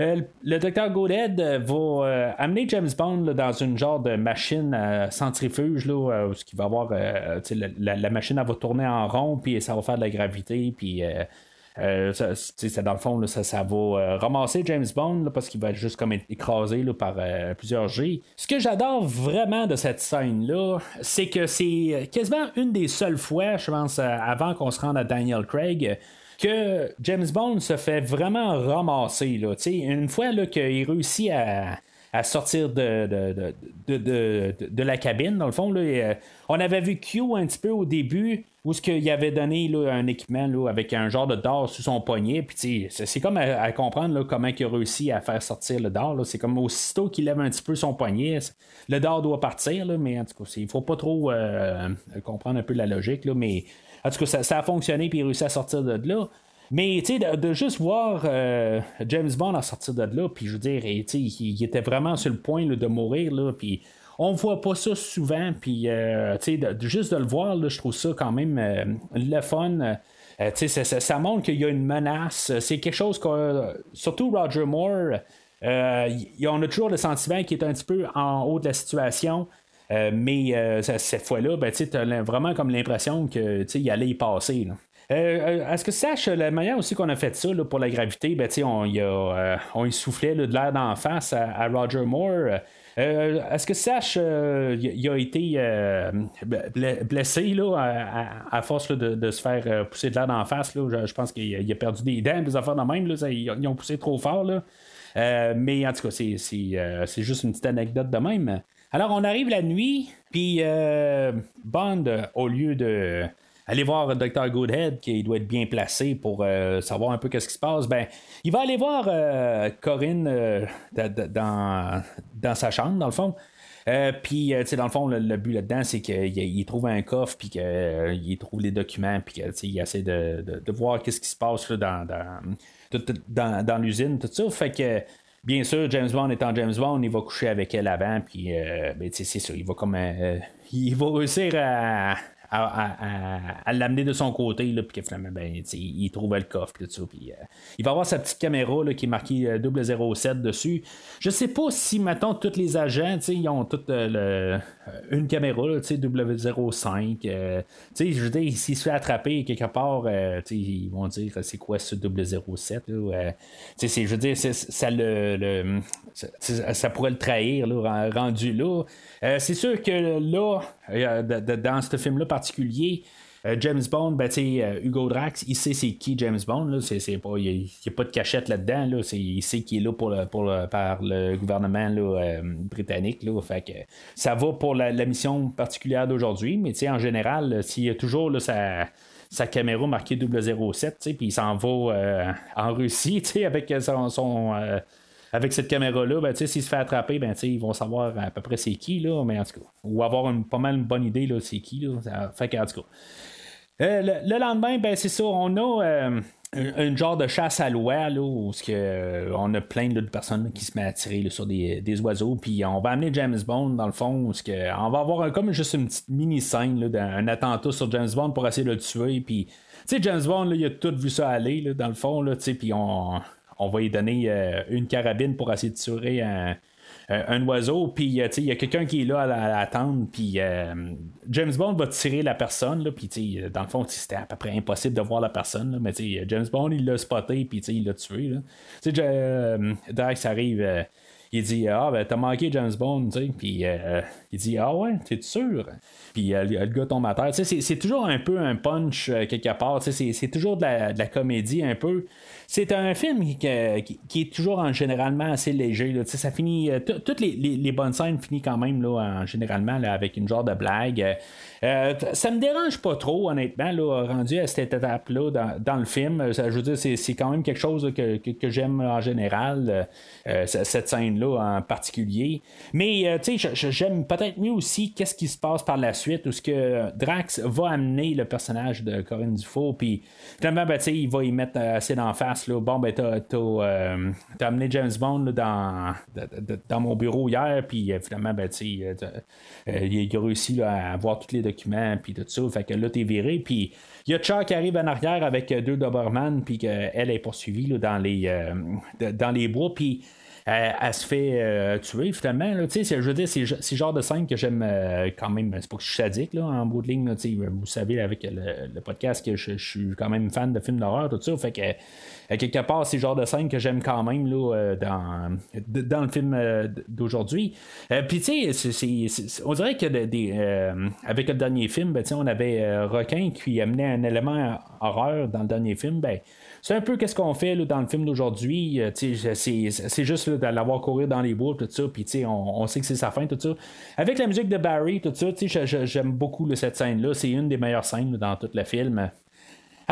le docteur Goodhead euh, va euh, amener James Bond dans une genre de machine centrifuge, là, où va avoir. La, machine va tourner en rond, puis ça va faire de la gravité, puis. dans le fond, ça, va ramasser James Bond parce qu'il va être juste comme écrasé par plusieurs G. Ce que j'adore vraiment de cette scène-là, c'est que c'est quasiment une des seules fois, je pense, avant qu'on se rende à Daniel Craig, que James Bond se fait vraiment ramasser. Là, une fois qu'il réussit à, sortir de, de, la cabine, dans le fond, là, euh, on avait vu Q un petit peu au début où ce qu'il avait donné là, un équipement là, avec un genre de d'or sous son poignet. Puis c'est comme à, comprendre là, comment il a réussi à faire sortir le d'or. C'est comme aussitôt qu'il lève un petit peu son poignet, le d'or doit partir, mais en tout cas, il faut pas trop euh, comprendre un peu la logique, mais en tout cas, ça, a fonctionné, puis il a réussi à sortir de là. Mais tu sais, de, juste voir euh, James Bond à sortir de là, puis je veux dire, il, il, était vraiment sur le point de mourir, là, puis on voit pas ça souvent, puis euh, tu sais, juste de le voir, je trouve ça quand même euh, le fun. ça, ça, montre qu'il y a une menace. C'est quelque chose que, surtout Roger Moore, on a toujours le sentiment qu'il est un petit peu en haut de la situation. Euh, mais euh, cette fois-là, ben, tu as vraiment comme l'impression qu'il allait y passer. Euh, est-ce que tu saches la manière aussi qu'on a fait ça pour la gravité? Ben, on, a, on soufflait de l'air d'en face à, Roger Moore. Est-ce que sache il a été blessé là, à, force de, se faire pousser de l'air d'en face? Là, je, pense qu'il a perdu des dents, des affaires de même. Là, ils, ont poussé trop fort. Là. mais en tout cas, c'est juste une petite anecdote de même. Alors, on arrive la nuit, puis euh, Bond, au lieu de aller voir Dr. Goodhead, qui doit être bien placé pour euh, savoir un peu qu'est-ce qui se passe, ben, il va aller voir euh, Corinne dans, sa chambre, dans le fond. puis, tu sais, dans le fond, le, but là-dedans, c'est qu'il trouve un coffre, puis qu'il trouve les documents, puis qu'il essaie de, voir qu'est-ce qui se passe dans, dans, dans l'usine, tout ça. Fait que Bien sûr, James Bond étant James Bond, il va coucher avec elle avant, puis euh, ben, c'est ça, il va comme. Euh, il va réussir à, à, l'amener de son côté, là, puis finalement, ben, trouve le coffre, tout ça, euh, il va avoir sa petite caméra là, qui est marquée 007 dessus. Je sais pas si, maintenant tous les agents, ils ont toutes le, une caméra, là, 005. je veux dire, s'il se fait attraper quelque part, ils vont dire c'est quoi ce 007. Là, je veux dire, ça le, ça, pourrait le trahir, là, rendu là. Euh, c'est sûr que là, dans ce film-là particulier, James Bond, ben, Hugo Drax, il sait c'est qui James Bond. C'est, pas, il n'y a, pas de cachette là-dedans. Là. il sait qu'il est là pour, pour, par le gouvernement britannique. Là. Fait que ça va pour la, mission particulière d'aujourd'hui, mais en général, s'il y a toujours sa sa caméra marquée 007, puis il s'en va en Russie avec son, avec cette caméra-là, ben, s'il se fait attraper, ben, ils vont savoir à peu près c'est qui, là, mais en tout cas, ou avoir une, pas mal une bonne idée, là, c'est qui. Là, fait en tout cas. Euh, le, lendemain, ben, c'est ça, on a euh, genre de chasse à l'oie, là, où que, euh, on a plein de personnes qui se mettent à tirer sur des, oiseaux, puis on va amener James Bond, dans le fond, que, on va avoir comme juste une petite mini-scène, d'un attentat sur James Bond pour essayer de le tuer, puis, tu sais, James Bond, il a tout vu ça aller, dans le fond, là, puis on on va lui donner euh, une carabine pour essayer de tuer un, oiseau, puis euh, il y a quelqu'un qui est là à, attendre, puis euh, James Bond va tirer la personne, puis dans le fond, c'était à peu près impossible de voir la personne, mais James Bond, il l'a spoté, puis il l'a tué. Drax arrive il dit Ah, ben, t'as manqué James Bond. Puis il dit Ah, ouais, t'es sûr? Puis le gars tombe à terre. C'est toujours un peu un punch quelque part. C'est toujours de la, de la, comédie un peu. C'est un film qui, est toujours en généralement assez léger. Ça finit. Euh, toutes les, bonnes scènes finissent quand même là, en, généralement avec une genre de blague. Euh, ça me dérange pas trop, honnêtement, là, rendu à cette étape-là dans, le film. je veux dire, c'est, quand même quelque chose que, j'aime en général, euh, cette scène-là en particulier. Mais tu sais, j'aime peut-être mieux aussi qu'est-ce qui se passe par la suite, où ce que Drax va amener le personnage de Corinne Dufault, puis finalement, ben, il va y mettre assez d'en face bon, ben, euh, t'as, amené James Bond dans, dans mon bureau hier, puis euh, finalement, ben, euh, il, a réussi à avoir tous les documents, puis tout ça. Fait que là, t'es viré, puis il y a Chuck qui arrive en arrière avec deux Doberman, puis qu'elle est poursuivie dans, les, dans les bois, puis elle, se fait euh, tuer finalement. Là, je veux dire, c'est le genre de scène que j'aime euh, quand même. C'est pas que je suis sadique là, en bout de ligne. vous savez avec le, podcast que je, suis quand même fan de films d'horreur, tout ça. Fait que quelque part, c'est le genre de scène que j'aime quand même là, euh, dans, dans le film d'aujourd'hui. Puis tu sais, on dirait que avec le dernier film, ben, on avait Requin qui amenait un élément horreur dans le dernier film. Ben, c'est un peu qu'est-ce qu'on fait dans le film d'aujourd'hui. Euh, c'est juste d'aller l'avoir courir dans les bois, tout ça, puis on, on sait que c'est sa fin, tout ça. Avec la musique de Barry, tout ça, j'aime beaucoup cette scène-là. C'est une des meilleures scènes dans tout le film.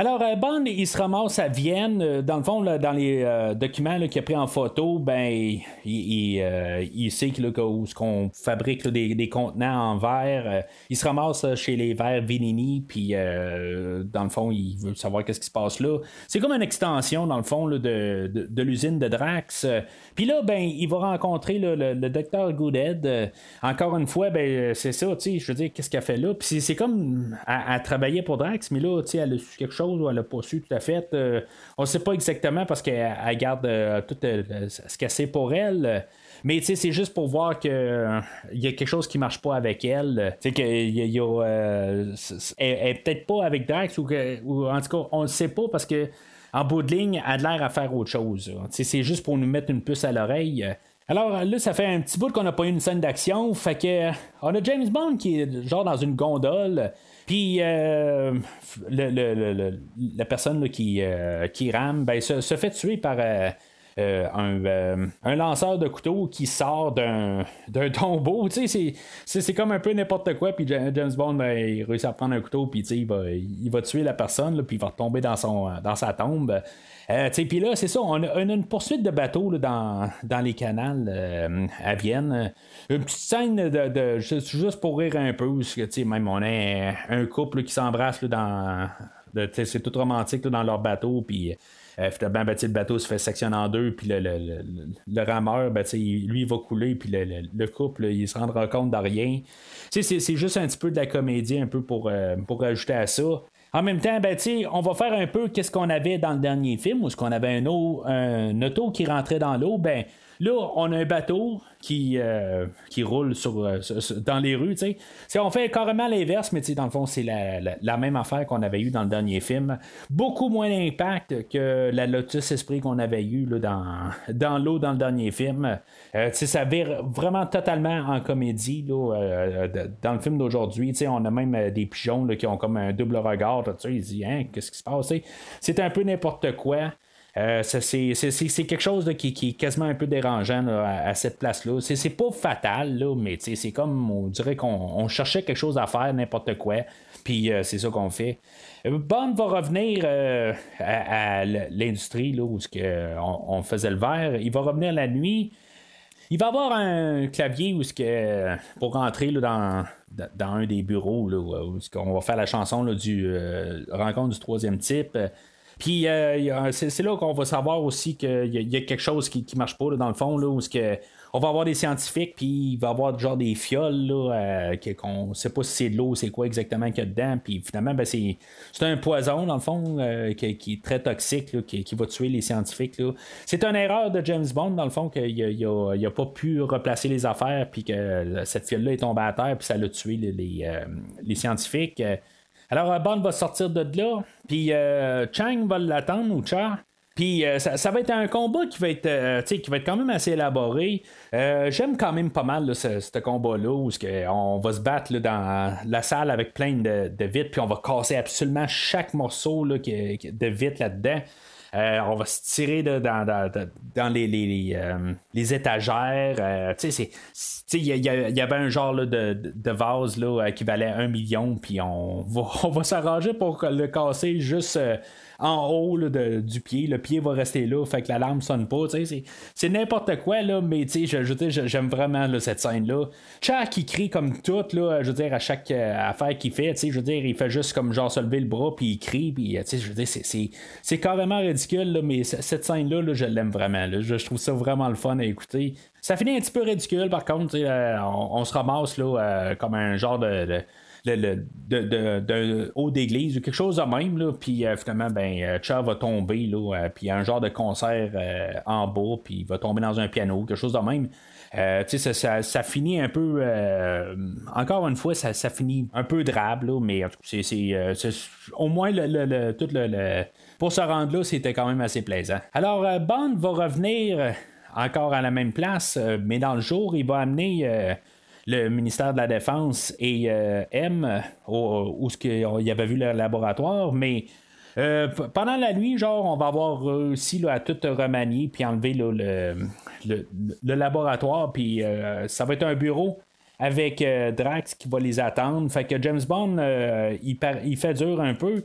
Alors, euh, Bond, il se ramasse à Vienne. Euh, dans le fond, dans les euh, documents qu'il a pris en photo, ben, il, sait que, là, qu'on fabrique des, contenants en verre. il se ramasse chez les verres Vinini, puis dans le fond, il veut savoir qu'est-ce qui se passe là. C'est comme une extension, dans le fond, de, l'usine de Drax. Puis là, ben, il va rencontrer le, docteur Goodhead. encore une fois, ben, c'est ça, je veux dire, qu'est-ce qu'elle fait là? Puis c'est, comme à, travailler pour Drax, mais là, elle a su quelque chose ou elle n'a pas su tout à fait. Euh, on ne sait pas exactement parce qu'elle garde euh, tout euh, ce qu'elle sait pour elle. Mais c'est juste pour voir qu'il il y a quelque chose qui marche pas avec elle. Tu sais est peut-être pas avec Drax ou, en tout cas on ne sait pas parce que en bout de ligne, a l'air à faire autre chose. C'est juste pour nous mettre une puce à l'oreille. Alors là, ça fait un petit bout qu'on n'a pas eu une scène d'action. Fait que on a James Bond qui est genre dans une gondole. Puis euh, la personne qui, euh, qui rame ben, se, fait tuer par euh, un, lanceur de couteau qui sort d'un, tombeau. C'est, comme un peu n'importe quoi. Puis James Bond, ben, il réussit à prendre un couteau, puis il va, il va tuer la personne, puis il va retomber dans, son, dans sa tombe. Euh, puis là, c'est ça, on a, une poursuite de bateaux dans, dans les canals euh, à Vienne. Une petite scène de, juste, pour rire un peu, parce que même on a un couple qui s'embrasse dans. c'est tout romantique dans leur bateau, puis. Euh, ben, le bateau se fait sectionner en deux, puis le, le, le, rameur, ben, lui, il va couler, puis le, couple, il se rendra compte de rien. C'est juste un petit peu de la comédie, un peu pour, pour ajouter à ça. En même temps, ben, on va faire un peu qu'est-ce qu'on avait dans le dernier film, où ce qu'on avait un, eau, un auto qui rentrait dans l'eau? Ben, là, on a un bateau qui, qui roule sur, dans les rues. sais on fait carrément l'inverse, mais dans le fond, c'est la, même affaire qu'on avait eu dans le dernier film. Beaucoup moins d'impact que la Lotus Esprit qu'on avait eu là, dans, dans l'eau dans le dernier film. ça vire vraiment totalement en comédie là, dans le film d'aujourd'hui. On a même des pigeons qui ont comme un double regard. Ils disent hein, Qu'est-ce qui se passe C'est un peu n'importe quoi. Euh, c'est quelque chose qui, est quasiment un peu dérangeant à, cette place-là. C'est pas fatal, mais c'est comme on dirait qu'on cherchait quelque chose à faire, n'importe quoi. Puis euh, c'est ça qu'on fait. Euh, Bond va revenir à, l'industrie où on, on, faisait le verre. Il va revenir la nuit. Il va avoir un clavier où que, pour rentrer dans, dans un des bureaux où on va faire la chanson du rencontre du troisième type. Puis euh, c'est là qu'on va savoir aussi qu'il y, a quelque chose qui, qui marche pas dans le fond, là, où que on va avoir des scientifiques, puis il va y avoir genre des fioles, là, euh, qu'on sait pas si c'est de l'eau, c'est quoi exactement qu'il y a dedans, puis finalement, ben, c'est, un poison, dans le fond, euh, qui, est très toxique, qui, va tuer les scientifiques. C'est une erreur de James Bond, dans le fond, qu'il n'a pas pu replacer les affaires, puis que cette fiole-là est tombée à terre, puis ça l'a tué les, les scientifiques. Alors, euh, Bond va sortir de là, puis euh, Chang va l'attendre, ou Cha. Puis euh, ça, va être un combat qui va être, qui va être quand même assez élaboré. J'aime quand même pas mal ce, combat-là où on va se battre dans la salle avec plein de, de vitres, puis on va casser absolument chaque morceau de vitre là-dedans. Euh, on va se tirer dans, les, les, euh, étagères. Euh, il y, avait un genre de, vase là, qui valait un million, puis on va, on va s'arranger pour le casser juste en haut du pied. Le pied va rester là, fait que la lampe sonne pas. C'est n'importe quoi, là, mais j'aime vraiment cette scène-là. Chuck, qui crie comme tout, là, je veux dire, à chaque affaire qu'il fait. Je veux dire, il fait juste comme genre se lever le bras, puis il crie, puis je veux dire, c'est carrément ridicule, mais cette scène-là, je l'aime vraiment. Je, trouve ça vraiment le fun à écouter. Ça finit un petit peu ridicule, par contre, on, se ramasse là, comme un genre de d'un haut d'église ou quelque chose de même. Là, puis euh, finalement, ben, euh, va tomber, là, euh, puis un genre de concert en bas, puis il va tomber dans un piano, quelque chose de même. ça, ça, finit un peu. encore une fois, ça, ça finit un peu drabe, mais c'est, au moins le, tout le, pour se rendre là, c'était quand même assez plaisant. Alors, Bond va revenir encore à la même place, mais dans le jour, il va amener le ministère de la Défense et euh, M, où, il y avait vu le laboratoire, mais euh, pendant la nuit, genre, on va avoir réussi à tout remanier puis enlever le, le, laboratoire, puis euh, ça va être un bureau avec Drax qui va les attendre. Fait que James Bond, il, il, fait dur un peu.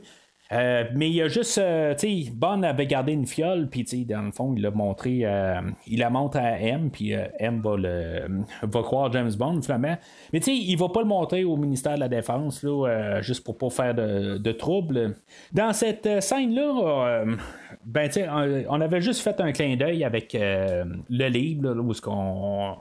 Euh, mais il y a juste, euh, tu sais, Bond avait gardé une fiole, puis tu sais, dans le fond, il l'a montré, euh, il la montre à M, puis M va, le, va croire James Bond, finalement. Mais tu sais, il va pas le montrer au ministère de la Défense, là, juste pour pas faire de, de trouble. Dans cette scène-là, ben, on avait juste fait un clin d'œil avec le livre, où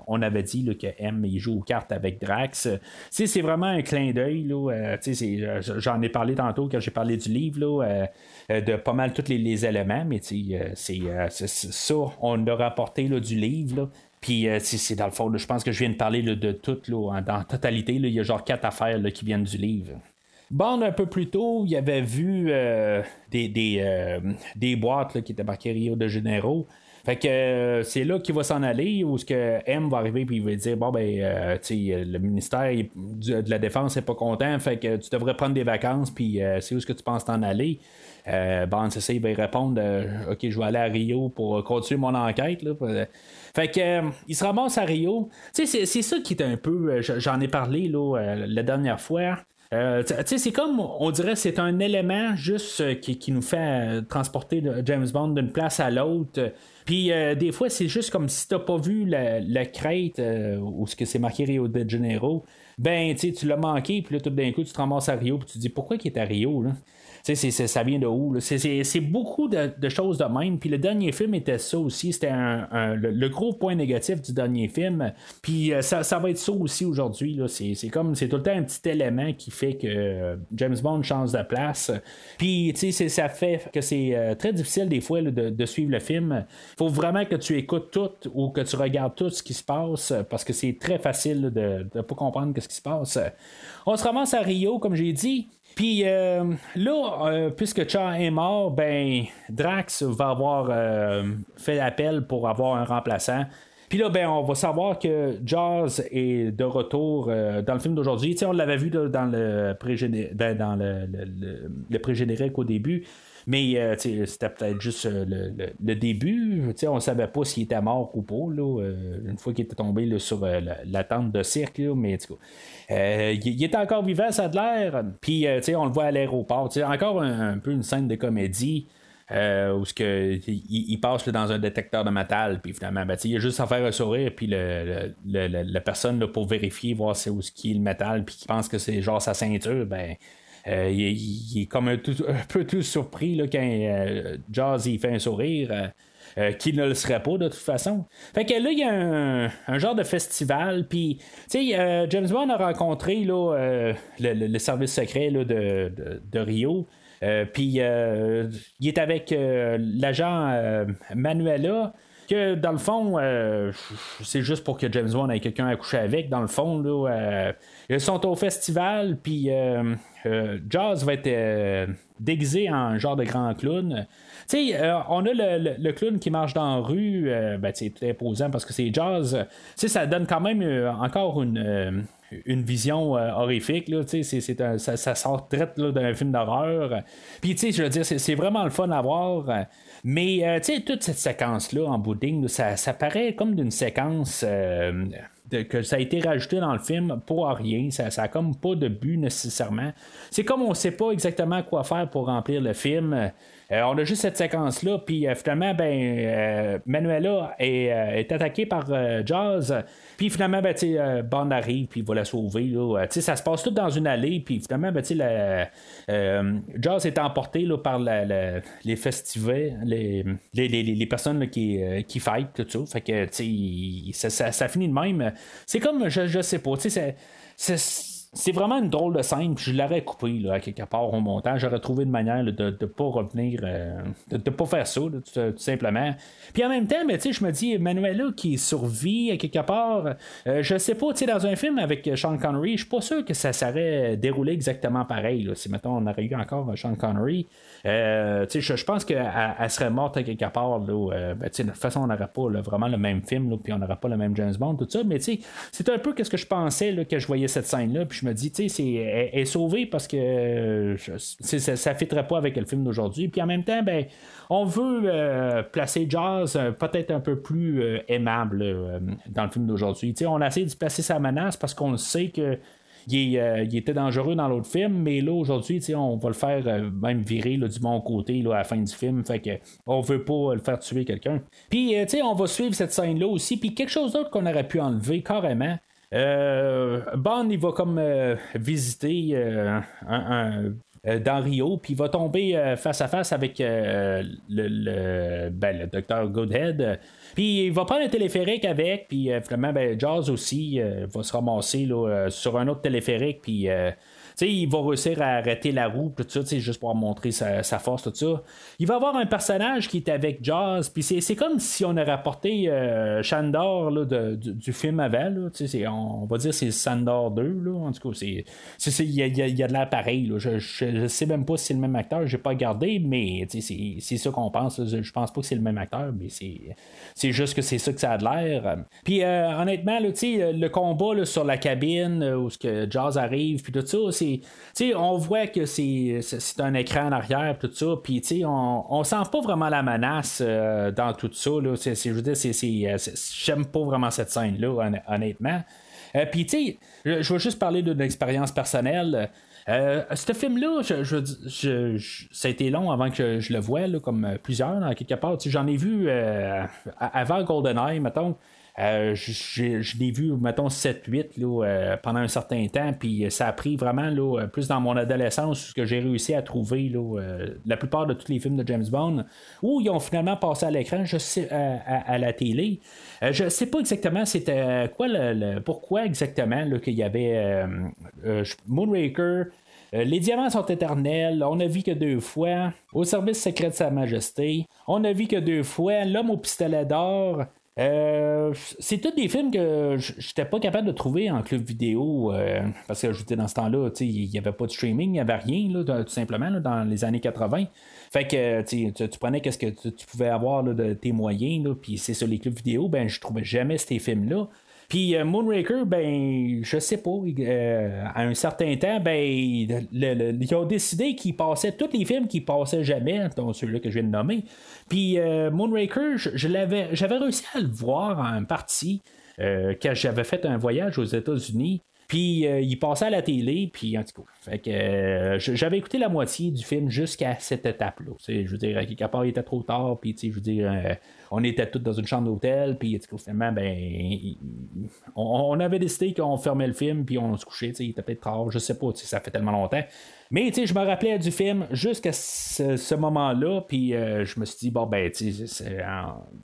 on, avait dit que M, il joue aux cartes avec Drax. C'est vraiment un clin d'œil, là. tu sais, j'en ai parlé tantôt quand j'ai parlé du livre. Euh, euh, de pas mal tous les, éléments, mais euh, c'est ça, on a rapporté du livre. Puis c'est dans le fond, je pense que je viens de parler de tout là, dans totalité. il y a genre quatre affaires qui viennent du livre. Bon, un peu plus tôt, il avait vu des, des, boîtes qui étaient marquées Rio de Janeiro. Fait que c'est là qu'il va s'en aller, où ce que M va arriver puis il va dire bon ben le ministère de la défense est pas content, fait que tu devrais prendre des vacances puis c'est où ce que tu penses t'en aller? bon, c'est ça, il va répondre Ok, je vais aller à Rio pour continuer mon enquête. Là, fait que il se ramasse à Rio. C'est, c'est ça qui est un peu. J'en ai parlé là, la dernière fois. Euh, c'est comme, on dirait, c'est un élément juste qui, qui, nous fait transporter James Bond d'une place à l'autre. Puis euh, des fois, c'est juste comme si t'as pas vu la, crête euh, ou ce que c'est marqué Rio de Janeiro. Ben, tu l'as manqué, puis là, tout d'un coup, tu te ramasses à Rio, puis tu te dis pourquoi il est à Rio, là? Ça vient de où? C'est beaucoup de, choses de même. Puis le dernier film était ça aussi. C'était le, gros point négatif du dernier film. Puis euh, ça, va être ça aussi aujourd'hui. C'est comme tout le temps un petit élément qui fait que euh, James Bond change de place. Puis ça fait que c'est euh, très difficile des fois de, suivre le film. Il faut vraiment que tu écoutes tout ou que tu regardes tout ce qui se passe parce que c'est très facile de ne pas comprendre ce qui se passe. On se ramasse à Rio, comme j'ai dit. Puis euh, là, euh, puisque Char est mort, ben Drax va avoir euh, fait l'appel pour avoir un remplaçant. Puis là, ben, on va savoir que Jaws est de retour dans le film d'aujourd'hui. on l'avait vu dans le pré-générique ben, dans le, le, au début. Mais c'était peut-être juste le, début. on ne savait pas s'il était mort ou pas, euh, une fois qu'il était tombé sur la, tente de cirque. mais il, est encore vivant, ça a l'air. Puis on le voit à l'aéroport. Encore un, peu une scène de comédie. où ce que, il, passe dans un détecteur de métal, puis finalement, ben, il a juste à faire un sourire, puis le, la personne pour vérifier, voir c'est où ce est le métal, puis qui pense que c'est genre sa ceinture, ben euh, il, est comme un, peu tout surpris là, quand euh, Jazz il fait un sourire. Euh, qu'il ne le serait pas de toute façon. Fait que là, il y a un, genre de festival, puis, tu sais, James Bond a rencontré là, le, service secret de, Rio. puis il est avec l'agent Manuela, que dans le fond, c'est juste pour que James Bond ait quelqu'un à coucher avec. Dans le fond, là, ils sont au festival, puis euh, euh, Jazz va être euh, déguisé en genre de grand clown. Tu sais, on a le, clown qui marche dans la rue, ben, c'est imposant parce que c'est Jazz. Tu ça donne quand même encore une une vision horrifique. Là, c'est ça, ça, sort direct d'un film d'horreur. Puis, je veux dire, c'est, vraiment le fun à voir. Mais, sais, toute cette séquence-là en boudding, ça, ça paraît comme d'une séquence que ça a été rajouté dans le film pour rien. Ça n'a comme pas de but nécessairement. C'est comme on ne sait pas exactement quoi faire pour remplir le film. Euh, on a juste cette séquence-là, puis euh, finalement, ben, euh, Manuela est, attaquée par Jazz. Puis finalement, ben, Bond arrive, puis il va la sauver. Ça se passe tout dans une allée, puis finalement, ben, la, Jazz est emporté là, par les festivals, les, les, les, personnes qui, qui tout ça. Fait que ça, ça, ça, finit de même. C'est comme, je, je sais pas, c'est c'est vraiment une drôle de scène, je l'aurais coupé là, à quelque part au montage. J'aurais trouvé une manière de ne pas revenir, euh, de ne pas faire ça, tout, simplement. Puis en même temps, mais, je me dis, Manuela qui survit à quelque part, euh, je sais pas, dans un film avec Sean Connery, je suis pas sûr que ça serait déroulé exactement pareil. Si maintenant on aurait eu encore Sean Connery, euh, je, pense qu'elle serait morte à quelque part. Là, ben, de toute façon, on n'aurait pas vraiment le même film, puis on n'aurait pas le même James Bond, tout ça. Mais c'est un peu ce que je pensais que je voyais cette scène-là. Puis je me dis, tu sais, elle, est sauvée parce que ça, ça fitterait pas avec le film d'aujourd'hui. Puis en même temps, ben, on veut euh, placer Jazz euh, peut-être un peu plus euh, aimable dans le film d'aujourd'hui. On a essayé de placer sa menace parce qu'on sait que il, était dangereux dans l'autre film, mais là, aujourd'hui, on va le faire même virer du bon côté à la fin du film. Fait que on veut pas le faire tuer quelqu'un. Puis, on va suivre cette scène-là aussi. Puis, quelque chose d'autre qu'on aurait pu enlever carrément, euh, Bond, il va comme euh, visiter euh, dans Rio, puis il va tomber face à face avec le, le, ben, docteur Goodhead. Puis il va prendre un téléphérique avec, puis finalement, ben, Jaws aussi va se ramasser sur un autre téléphérique, puis il va réussir à arrêter la roue, tout ça, juste pour montrer sa, force, tout ça. Il va avoir un personnage qui est avec Jazz, puis c'est comme si on avait rapporté euh, Shandor du, film avant, on, va dire c'est Sandor 2, là, en tout cas, il y, a, de l'air pareil. Je, ne sais même pas si c'est le même acteur, j'ai pas regardé, mais c'est ça qu'on pense. Je pense pas que c'est le même acteur, mais c'est juste que c'est ça que ça a de l'air. Puis euh, honnêtement, le combat sur la cabine, où ce que Jazz arrive, puis tout ça, on voit que c'est, un écran en arrière, tout ça, puis on, on sent pas vraiment la menace euh, dans tout ça. Là. je veux dire, j'aime pas vraiment cette scène-là, honnêtement. Euh, puis, je, veux juste parler d'une expérience personnelle. Euh, ce film-là, ça a été long avant que je, le voie, comme plusieurs, dans quelque part. J'en ai vu avant GoldenEye, mettons. Euh, je l'ai vu, mettons, 7-8 euh, pendant un certain temps, puis ça a pris vraiment là, plus dans mon adolescence ce que j'ai réussi à trouver là, la plupart de tous les films de James Bond, où ils ont finalement passé à l'écran, je sais, à, la télé. je sais pas exactement c'était quoi le, pourquoi exactement qu'il y avait Moonraker. les diamants sont éternels. On a vu que deux fois. Au service secret de Sa Majesté. On a vu que deux fois. L'homme au pistolet d'or. Euh, c'est tous des films que j'étais pas capable de trouver en club vidéo euh, parce que j'étais dans ce temps-là, il n'y avait pas de streaming, il n'y avait rien tout simplement dans les années 80. Fait que tu, prenais qu'est-ce que tu, pouvais avoir de tes moyens, puis c'est sur les clubs vidéo, ben je trouvais jamais ces films-là. Puis euh, Moonraker, ben, je sais pas, euh, à un certain temps, ben, ils ont décidé qu'ils passaient tous les films qui passaient jamais, dont celui-là que je viens de nommer. Puis euh, Moonraker, je, l'avais, j'avais réussi à le voir en partie quand j'avais fait un voyage aux États-Unis. Puis il passait à la télé, puis en tout cas. Fait que j'avais écouté la moitié du film jusqu'à cette étape-là. Je veux dire, à part, il était trop tard, puis je veux dire on était tous dans une chambre d'hôtel, puis finalement, ben, on, avait décidé qu'on fermait le film, puis on se couchait, il était peut-être tard, je sais pas, ça fait tellement longtemps. Mais je me rappelais du film jusqu'à ce, moment-là, puis euh, je me suis dit, bon, ben,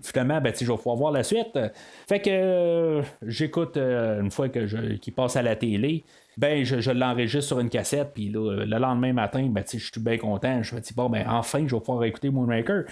finalement, ben, je vais pouvoir voir la suite. Fait que euh, j'écoute euh, une fois qu'il passe à la télé ben je, l'enregistre sur une cassette, puis le lendemain matin, ben, je suis bien content. Je me dis, bon, ben enfin, je vais pouvoir écouter Moonraker.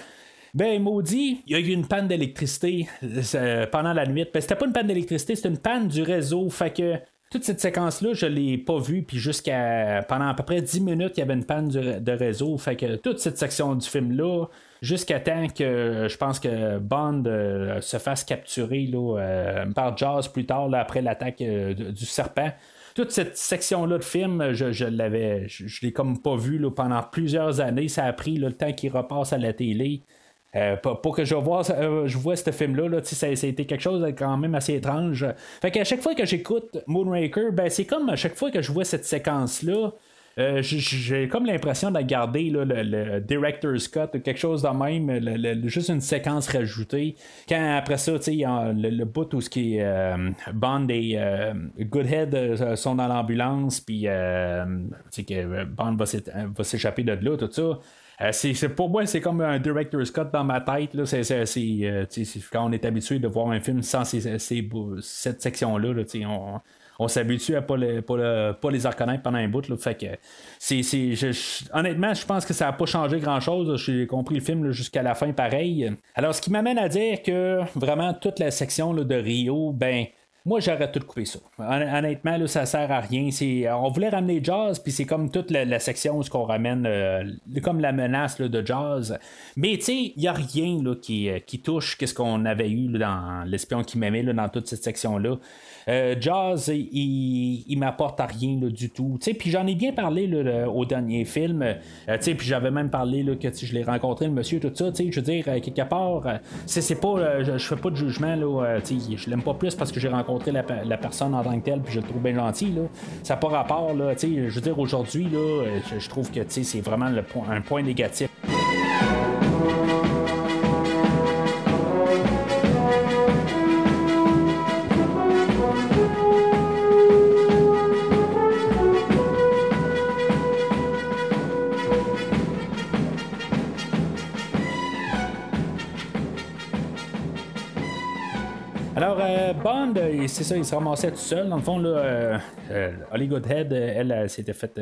Ben, maudit, il y a eu une panne d'électricité euh, pendant la nuit. Ben, c'était pas une panne d'électricité, c'était une panne du réseau. Fait que toute cette séquence-là, je l'ai pas vue, puis jusqu'à pendant à peu près 10 minutes, il y avait une panne de réseau. Fait que toute cette section du film-là, jusqu'à temps que je pense que Bond euh, se fasse capturer là, euh, par Jaws plus tard, après l'attaque du serpent toute cette section-là de film, je, l'avais, je, l'ai comme pas vu pendant plusieurs années. Ça a pris le temps qu'il repasse à la télé. Euh, pour, que je vois, euh, je vois ce film-là, là, ça, a été quelque chose de quand même assez étrange. Fait qu'à chaque fois que j'écoute Moonraker, ben, c'est comme à chaque fois que je vois cette séquence-là, euh, j'ai comme l'impression de garder le, director's cut quelque chose de même, juste une séquence rajoutée. Quand après ça, le, bout où ce qui est Bond et Goodhead sont dans l'ambulance, puis Bond va s'échapper de là, tout ça. Euh, c'est, pour moi, c'est comme un director's cut dans ma tête. Là. C'est, euh, quand on est habitué de voir un film sans cette section-là, on, s'habitue à pas, les, pas, les reconnaître pendant un bout. Là, fait que c'est, honnêtement, je pense que ça n'a pas changé grand-chose. J'ai compris le film jusqu'à la fin pareil. Alors, ce qui m'amène à dire que vraiment toute la section de Rio, ben moi, j'aurais tout coupé ça. Honnêtement, là, ça sert à rien. On voulait ramener Jazz, puis c'est comme toute la, section où qu'on ramène euh, comme la menace de Jazz. Mais tu sais, il n'y a rien là, qui, euh, qui touche ce qu'on avait eu dans l'espion qui m'aimait dans toute cette section-là. Euh, Jazz, il, il m'apporte à rien du tout. Puis j'en ai bien parlé au dernier film. Euh, puis j'avais même parlé là, que je l'ai rencontré, le monsieur, tout ça. Je veux dire, quelque part, c'est, pas, je, fais pas de jugement. Là, je l'aime pas plus parce que j'ai rencontré la, personne en tant que telle, puis je le trouve bien gentil. Là. Ça n'a pas rapport. Là, je veux dire, aujourd'hui, là, je, je trouve que c'est vraiment le un point négatif. Bond, euh, c'est ça, il se ramassait tout seul. Dans le fond, là, euh, euh, Goodhead, elle, s'était faite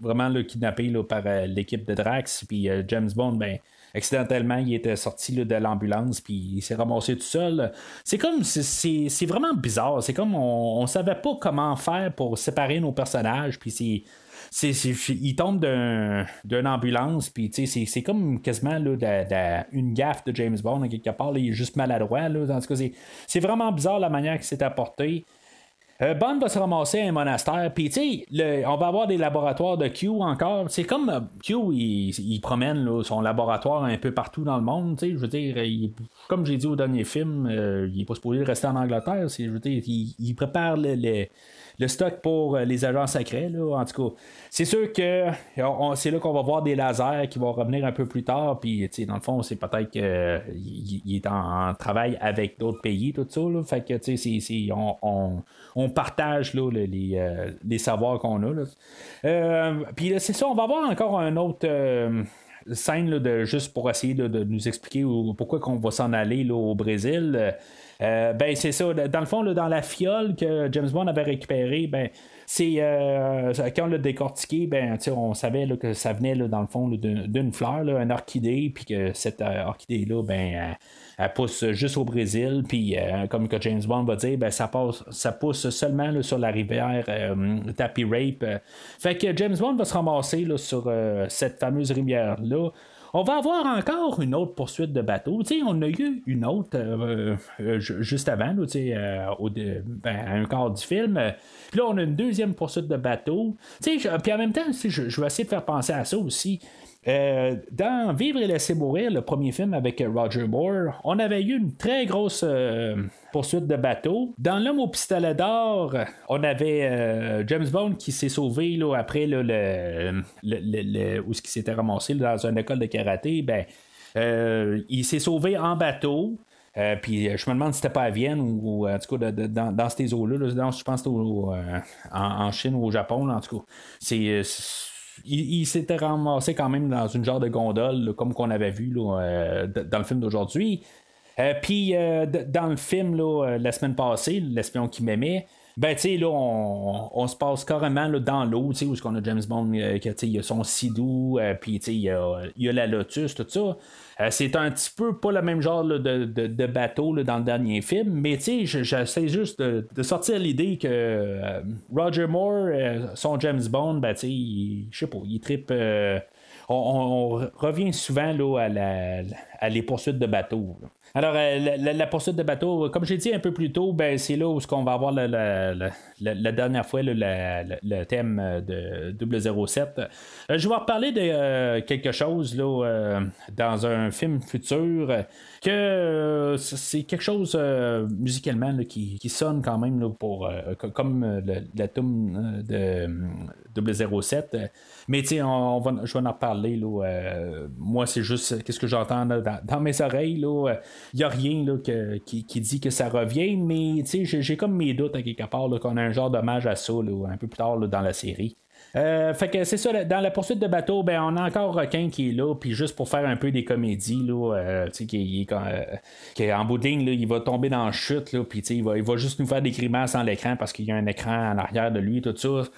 vraiment le kidnapper par l'équipe de Drax. Puis James Bond, ben, accidentellement, il était sorti de l'ambulance, puis il s'est ramassé tout seul. C'est comme, c'est vraiment bizarre. C'est comme, on, on savait pas comment faire pour séparer nos personnages, puis c'est il tombe d'une ambulance, puis c'est comme quasiment là, une gaffe de James Bond, quelque part, il est juste maladroit. Là, en tout cas, c'est vraiment bizarre la manière qu'il s'est apporté. Euh, Bond va se ramasser à un monastère, puis tu sais, on va avoir des laboratoires de Q encore. C'est comme euh, Q, il, promène son laboratoire un peu partout dans le monde. Je veux dire, comme j'ai dit au dernier film, euh, il est pas supposé rester en Angleterre. Je veux dire, il, prépare les le stock pour euh, les agents secrets. Là, en tout cas, c'est sûr que c'est là qu'on va voir des lasers qui vont revenir un peu plus tard. Puis, dans le fond, c'est peut-être qu'il est en, travail avec d'autres pays, tout ça. Là, fait que, tu sais, on, on, partage là, les, euh, les, savoirs qu'on a. Euh, puis, c'est ça, on va voir encore un autre scène de, juste pour essayer de nous expliquer pourquoi qu'on va s'en aller là, au Brésil. Euh, ben c'est ça. Dans le fond, dans la fiole que James Bond avait récupérée, ben c'est euh, quand on l'a décortiqué, ben on savait que ça venait dans le fond d'une fleur, une orchidée, puis que cette euh, orchidée-là, ben elle, pousse juste au Brésil, puis comme que James Bond va dire, ben ça passe, ça pousse seulement sur la rivière Tappy Rape. fait que James Bond va se ramasser sur cette fameuse rivière là. On va avoir encore une autre poursuite de bateau. sais, on a eu une autre euh, euh, juste avant, euh, au, ben, à un quart du film. Puis là, on a une deuxième poursuite de bateau. Puis en même temps, je vais essayer de faire penser à ça aussi. Euh, dans Vivre et laisser mourir, le premier film avec Roger Moore, on avait eu une très grosse euh, poursuite de bateau. Dans L'homme au pistolet d'or, on avait euh, James Bond qui s'est sauvé là, après le, le, où ce qui s'était ramassé dans une école de karaté. Ben, il s'est sauvé en bateau. puis je me demande si c'était pas à Vienne ou, en tout cas dans, ces eaux-là. je pense que c'était en, Chine ou au Japon. en tout cas, c'est il, s'était ramassé quand même dans une genre de gondole, comme qu'on avait vu euh, dans le film d'aujourd'hui. Euh, puis euh, dans le film la semaine passée, l'espion qui m'aimait, ben, tu sais, là, on, se passe carrément là, dans l'eau, tu sais, où qu'on a James Bond, euh, il y a son Sidou, euh, puis, tu sais, il y a, la Lotus, tout ça. Euh, c'est un petit peu pas le même genre de, de, bateau là, dans le dernier film, mais tu sais, j'essaie juste de, sortir l'idée que Roger Moore, son James Bond, ben, tu sais, je sais pas, il tripe. On, revient souvent là, à, la, les poursuites de bateaux. Alors, euh, la, poursuite de bateau, comme j'ai dit un peu plus tôt, ben, c'est là où ce qu'on va avoir la, dernière fois le thème euh, de 007. Euh, je vais reparler de quelque chose là, dans un film futur que c'est quelque chose musicalement qui, sonne quand même pour comme la tome de 007. Mais tu on, va, je vais en reparler. moi, c'est juste qu'est-ce que j'entends dans, mes oreilles. Là, il n'y a rien là, qui, dit que ça revient, mais j'ai comme mes doutes à quelque part qu'on a un genre d'hommage à ça un peu plus tard dans la série. Euh, fait que c'est ça, dans la poursuite de bateau, ben on a encore Requin qui est là, puis juste pour faire un peu des comédies, là, euh, qui, euh, en bout de ligne, il va tomber dans la chute, puis il va, il va juste nous faire des grimaces en l'écran parce qu'il y a un écran en arrière de lui, tout ça.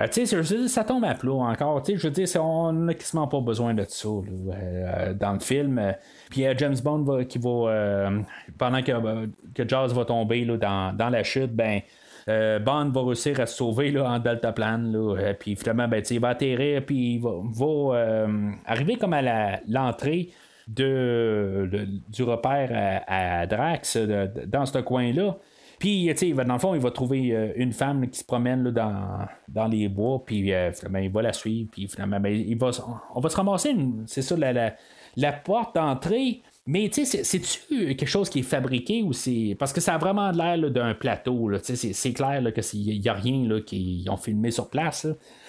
Euh, tu sais, ça tombe à plat encore. Tu sais, je veux dire, on n'a quasiment pas besoin de ça euh, dans le film. Puis il y a James Bond qui va, euh, pendant que, que Jaws va tomber là, dans, dans, la chute, ben. Bond va réussir à se sauver là, en deltaplane. Puis finalement, ben, il va atterrir, puis il va, va arriver comme à l'entrée de, du repère à, Drax dans ce coin-là. Puis, tu sais, dans le fond, il va trouver euh, une femme qui se promène là, dans, dans les bois, puis euh, il va la suivre, puis finalement, ben, il va, on va se ramasser, c'est ça, la, la, porte d'entrée. Mais tu sais, c'est-tu quelque chose qui est fabriqué ou c'est. Parce que ça a vraiment l'air d'un plateau. C'est clair qu'il n'y a rien qu'ils ont filmé sur place.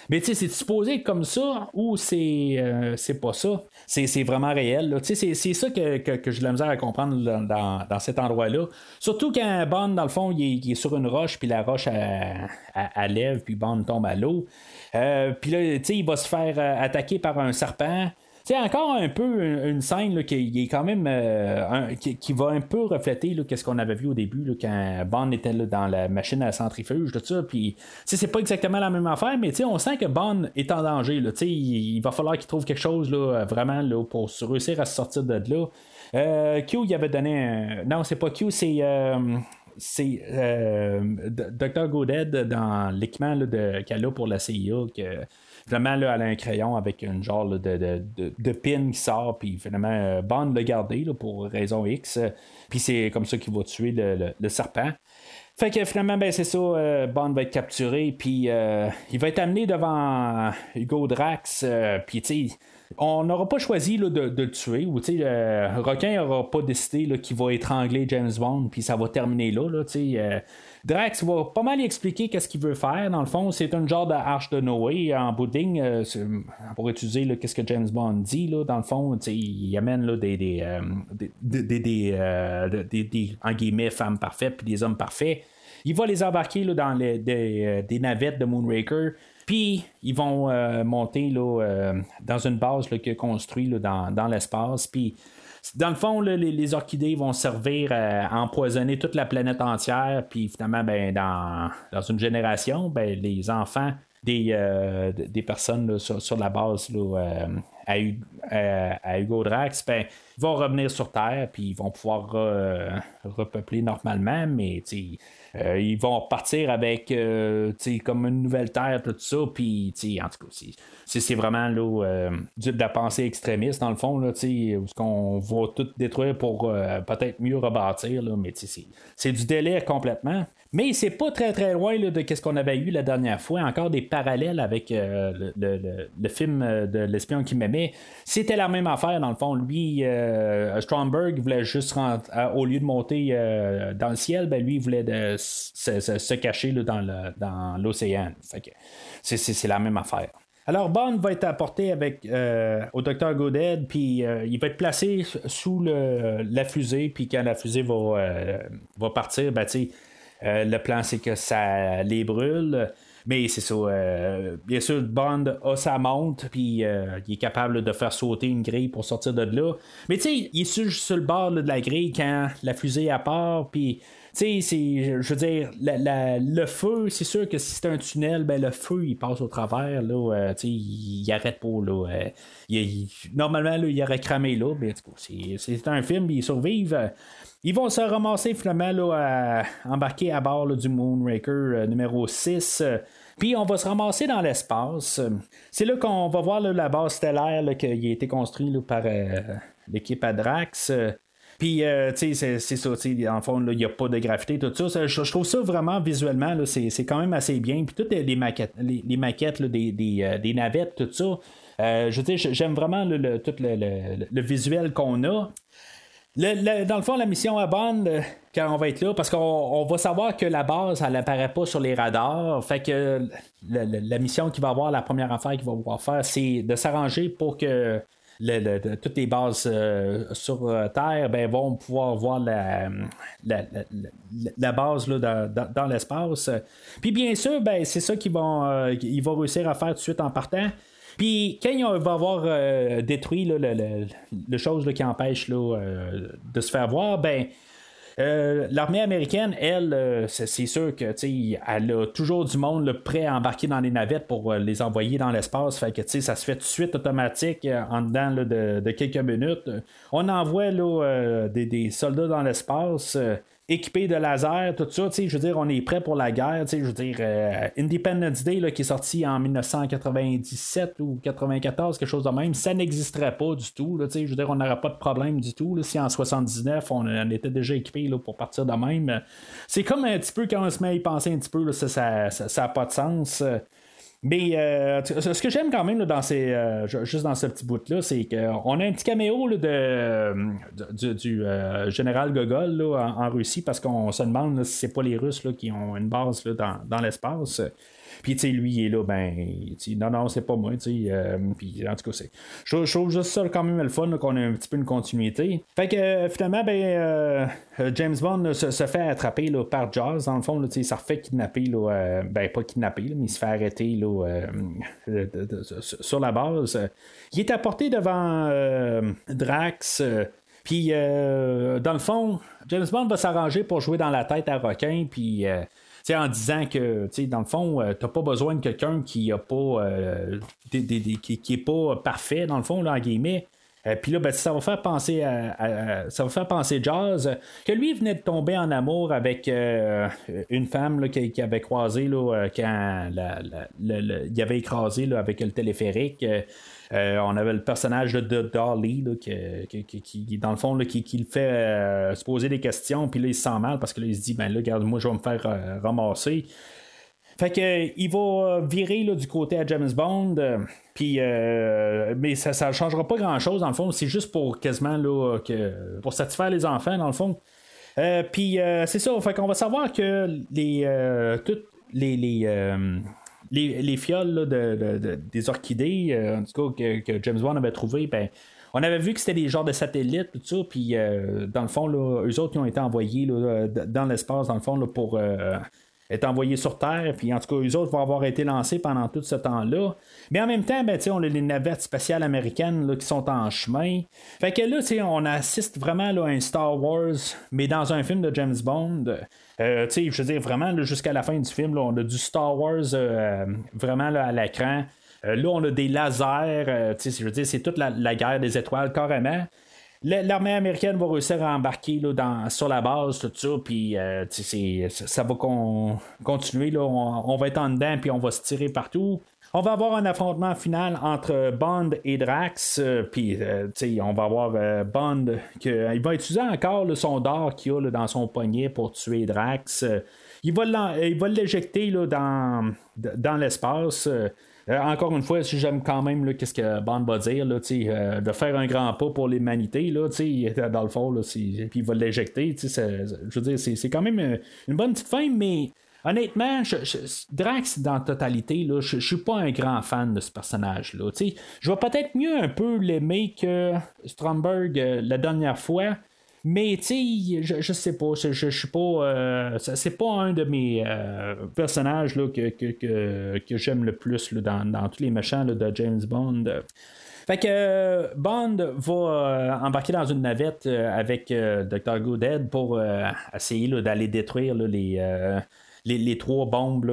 Mais tu sais, c'est supposé être comme ça ou c'est euh, c'est pas ça? C'est vraiment réel. Tu sais, c'est ça que, que, que j'ai la misère à comprendre dans, dans, cet endroit-là. Surtout quand Bond, dans le fond, il est, sur une roche, puis la roche, elle, lève, puis Bond tombe à l'eau. Euh, puis là, tu sais, il va se faire euh, attaquer par un serpent. C'est encore un peu une, scène qui, est quand même euh, qui, va un peu refléter qu'est-ce qu'on avait vu au début quand Bond était dans la machine à centrifuge tout ça puis c'est pas exactement la même affaire mais on sent que Bond est en danger il, il, va falloir qu'il trouve quelque chose là, vraiment là, pour réussir à se sortir de là euh, Q il avait donné un... non c'est pas Q c'est euh, c'est euh, Dr. Goded dans l'équipement qu'elle a pour la CIA que Finalement, là, elle a un crayon avec une genre de, de, de, pin qui sort, puis finalement, Bond l'a gardé pour raison X. Puis c'est comme ça qu'il va tuer le, serpent. Fait que finalement, ben c'est ça, Bond va être capturé, puis il va être amené devant Hugo Drax, puis tu sais, on n'aura pas choisi de, le tuer, ou le requin n'aura pas décidé qu'il va étrangler James Bond, puis ça va terminer là. là euh, Drax va pas mal expliquer qu'est-ce qu'il veut faire. Dans le fond, c'est un genre de hache de Noé en bouding euh, pour utiliser qu'est-ce que James Bond dit. Là, dans le fond, il amène là, des, des, euh, femmes parfaites puis des hommes parfaits. Il va les embarquer là, dans les, des, navettes de Moonraker. Puis ils vont euh, monter là, euh, dans une base qu'il a construite dans, dans l'espace. Puis dans le fond, les, orchidées vont servir à empoisonner toute la planète entière. Puis finalement, ben, dans, une génération, ben, les enfants des, euh, personnes sur, la base à, Hugo Drax, ben, vont revenir sur Terre, puis ils vont pouvoir repeupler normalement, mais euh, ils vont repartir avec euh, comme une nouvelle terre, tout ça. Puis, en tout cas, c'est vraiment là, euh, de la pensée extrémiste, dans le fond, là, où qu'on va tout détruire pour peut-être mieux rebâtir. Là, mais c'est du délai complètement. Mais c'est pas très très loin de ce qu'on avait eu la dernière fois. Encore des parallèles avec le, le, film de l'espion qui m'aimait. C'était la même affaire dans le fond. Lui, Stromberg voulait juste rentrer, au lieu de monter dans le ciel, ben, lui il voulait se, cacher dans, l'océan. c'est, la même affaire. Alors, Bond va être apporté avec, euh, au docteur Goded, puis euh, il va être placé sous la fusée, puis quand la fusée va, euh, va partir, ben, le plan, c'est que ça les brûle. Mais c'est ça. bien sûr, Bond a sa montre, puis il est capable de faire sauter une grille pour sortir de là. Mais tu sais, il est sur, sur, le bord de la grille quand la fusée part, puis tu sais, je veux dire, le feu, c'est sûr que si c'est un tunnel, ben le feu, il passe au travers, là, euh, sais, il, arrête pas, là. Euh, normalement, là, il aurait cramé là, mais c'est un film, ils survivent. Ils vont se ramasser finalement là, à embarquer à bord du Moonraker euh, numéro 6. Puis on va se ramasser dans l'espace. C'est là qu'on va voir la base stellaire qui a été construite par l'équipe Adrax. Puis, euh, tu sais, c'est ça, tu sais, en fond, il n'y a pas de gravité, tout ça. je, trouve ça vraiment visuellement, c'est quand même assez bien. Puis, toutes les maquettes, les, maquettes des, euh, des, navettes, tout ça. Euh, je veux dire, j'aime vraiment le, tout le, visuel qu'on a. dans le fond, la mission à Bond, quand on va être là, parce qu'on va savoir que la base, elle n'apparaît pas sur les radars. Fait que la, mission qui va avoir, la première affaire qu'il va pouvoir faire, c'est de s'arranger pour que toutes les bases euh, sur euh, Terre ben, vont pouvoir voir la, base là, dans, l'espace. Puis bien sûr, ben, c'est ça qu'ils vont, euh, vont réussir à faire tout de suite en partant. Puis quand il va avoir détruit le, chose qui empêche de se faire voir, ben euh, l'armée américaine, elle, euh, c'est sûr que elle a toujours du monde prêt à embarquer dans les navettes pour euh, les envoyer dans l'espace. Fait que ça se fait tout de suite automatique en dedans de, quelques minutes. On envoie des, des, soldats dans l'espace équipé de laser, tout ça, je veux dire, on est prêt pour la guerre, je veux dire, euh, Independence Day, là, qui est sorti en 1997 ou 94, quelque chose de même, ça n'existerait pas du tout, je veux dire, on n'aurait pas de problème du tout, là, si en 79, on, était déjà équipé pour partir de même. C'est comme un petit peu quand on se met à y penser un petit peu, ça n'a pas de sens. Mais euh, ce que j'aime quand même dans euh, juste dans ce petit bout-là, c'est qu'on a un petit caméo de, du, euh, général Gogol en, Russie parce qu'on se demande si c'est pas les Russes qui ont une base dans, dans l'espace. Puis, tu sais, lui, il est là, ben, non, non, c'est pas moi, tu sais. Euh, puis, en tout cas, c'est. Je, trouve juste ça quand même le fun, qu'on ait un petit peu une continuité. Fait que, euh, finalement, ben, euh, James Bond se, fait attraper là, par Jaws, dans le fond, tu sais, ça refait kidnapper, là, ben, pas kidnapper, mais il se fait arrêter, là, sur la base. Il est apporté devant Drax. Puis, dans le fond, James Bond va s'arranger pour jouer dans la tête à requin, puis en disant que, dans le fond, tu euh, t'as pas besoin de quelqu'un qui a pas, euh, qui, est pas parfait, dans le fond, là, en guillemets. puis là, ben, ça va faire penser à, ça va faire penser Jazz que lui venait de tomber en amour avec une femme là, qui, avait croisé quand il avait écrasé là, avec le téléphérique. Euh, on avait le personnage de Dolly qui, dans le fond, qui, le fait euh, se poser des questions, puis là, il se sent mal parce que là, il se dit, ben là, regarde, moi, je vais me faire euh, ramasser. Fait que il va virer là, du côté à James Bond, puis mais ça ne changera pas grand chose dans le fond, c'est juste pour quasiment là, que, pour satisfaire les enfants dans le fond. puis c'est ça, fait qu'on va savoir que les toutes les, les les, fioles de, des orchidées, euh, en tout cas, que, James Bond avait trouvé, ben, on avait vu que c'était des genres de satellites, tout ça, puis euh, dans le fond, là, eux autres, ils ont été envoyés dans l'espace, dans le fond, pour euh, est envoyé sur Terre, puis en tout cas, eux autres vont avoir été lancés pendant tout ce temps-là. Mais en même temps, ben, on a les navettes spatiales américaines là, qui sont en chemin. Fait que là, on assiste vraiment là, à un Star Wars, mais dans un film de James Bond. Euh, je veux dire, vraiment, jusqu'à la fin du film, on a du Star Wars euh, vraiment à l'écran. Euh, là, on a des lasers. je veux dire, c'est toute la, guerre des étoiles, carrément l'armée américaine va réussir à embarquer là, dans, sur la base, tout ça, puis ça va continuer. Là, on, va être en dedans, puis on va se tirer partout. On va avoir un affrontement final entre Bond et Drax, euh, puis euh, on va avoir Bond qui va utiliser encore le son d'or qu'il a dans son poignet pour tuer Drax. il va l'éjecter dans, dans l'espace. Euh, encore une fois, si j'aime quand même qu'est-ce que Bond va dire, là, euh, de faire un grand pas pour l'humanité, dans le fond, puis il va l'éjecter. Je veux dire, c'est quand même euh, une bonne petite fin, mais honnêtement, Drax dans la totalité, je, je suis pas un grand fan de ce personnage-là. Je vais peut-être mieux un peu l'aimer que Stromberg la dernière fois. Mais, je, je, sais pas, je, je, suis pas. Euh, c'est pas un de mes euh, personnages là, que, que, que, j'aime le plus là, dans, dans, tous les méchants de James Bond. Fait que Bond va embarquer dans une navette euh, avec Dr. Goodhead pour essayer d'aller détruire les, les, les, trois bombes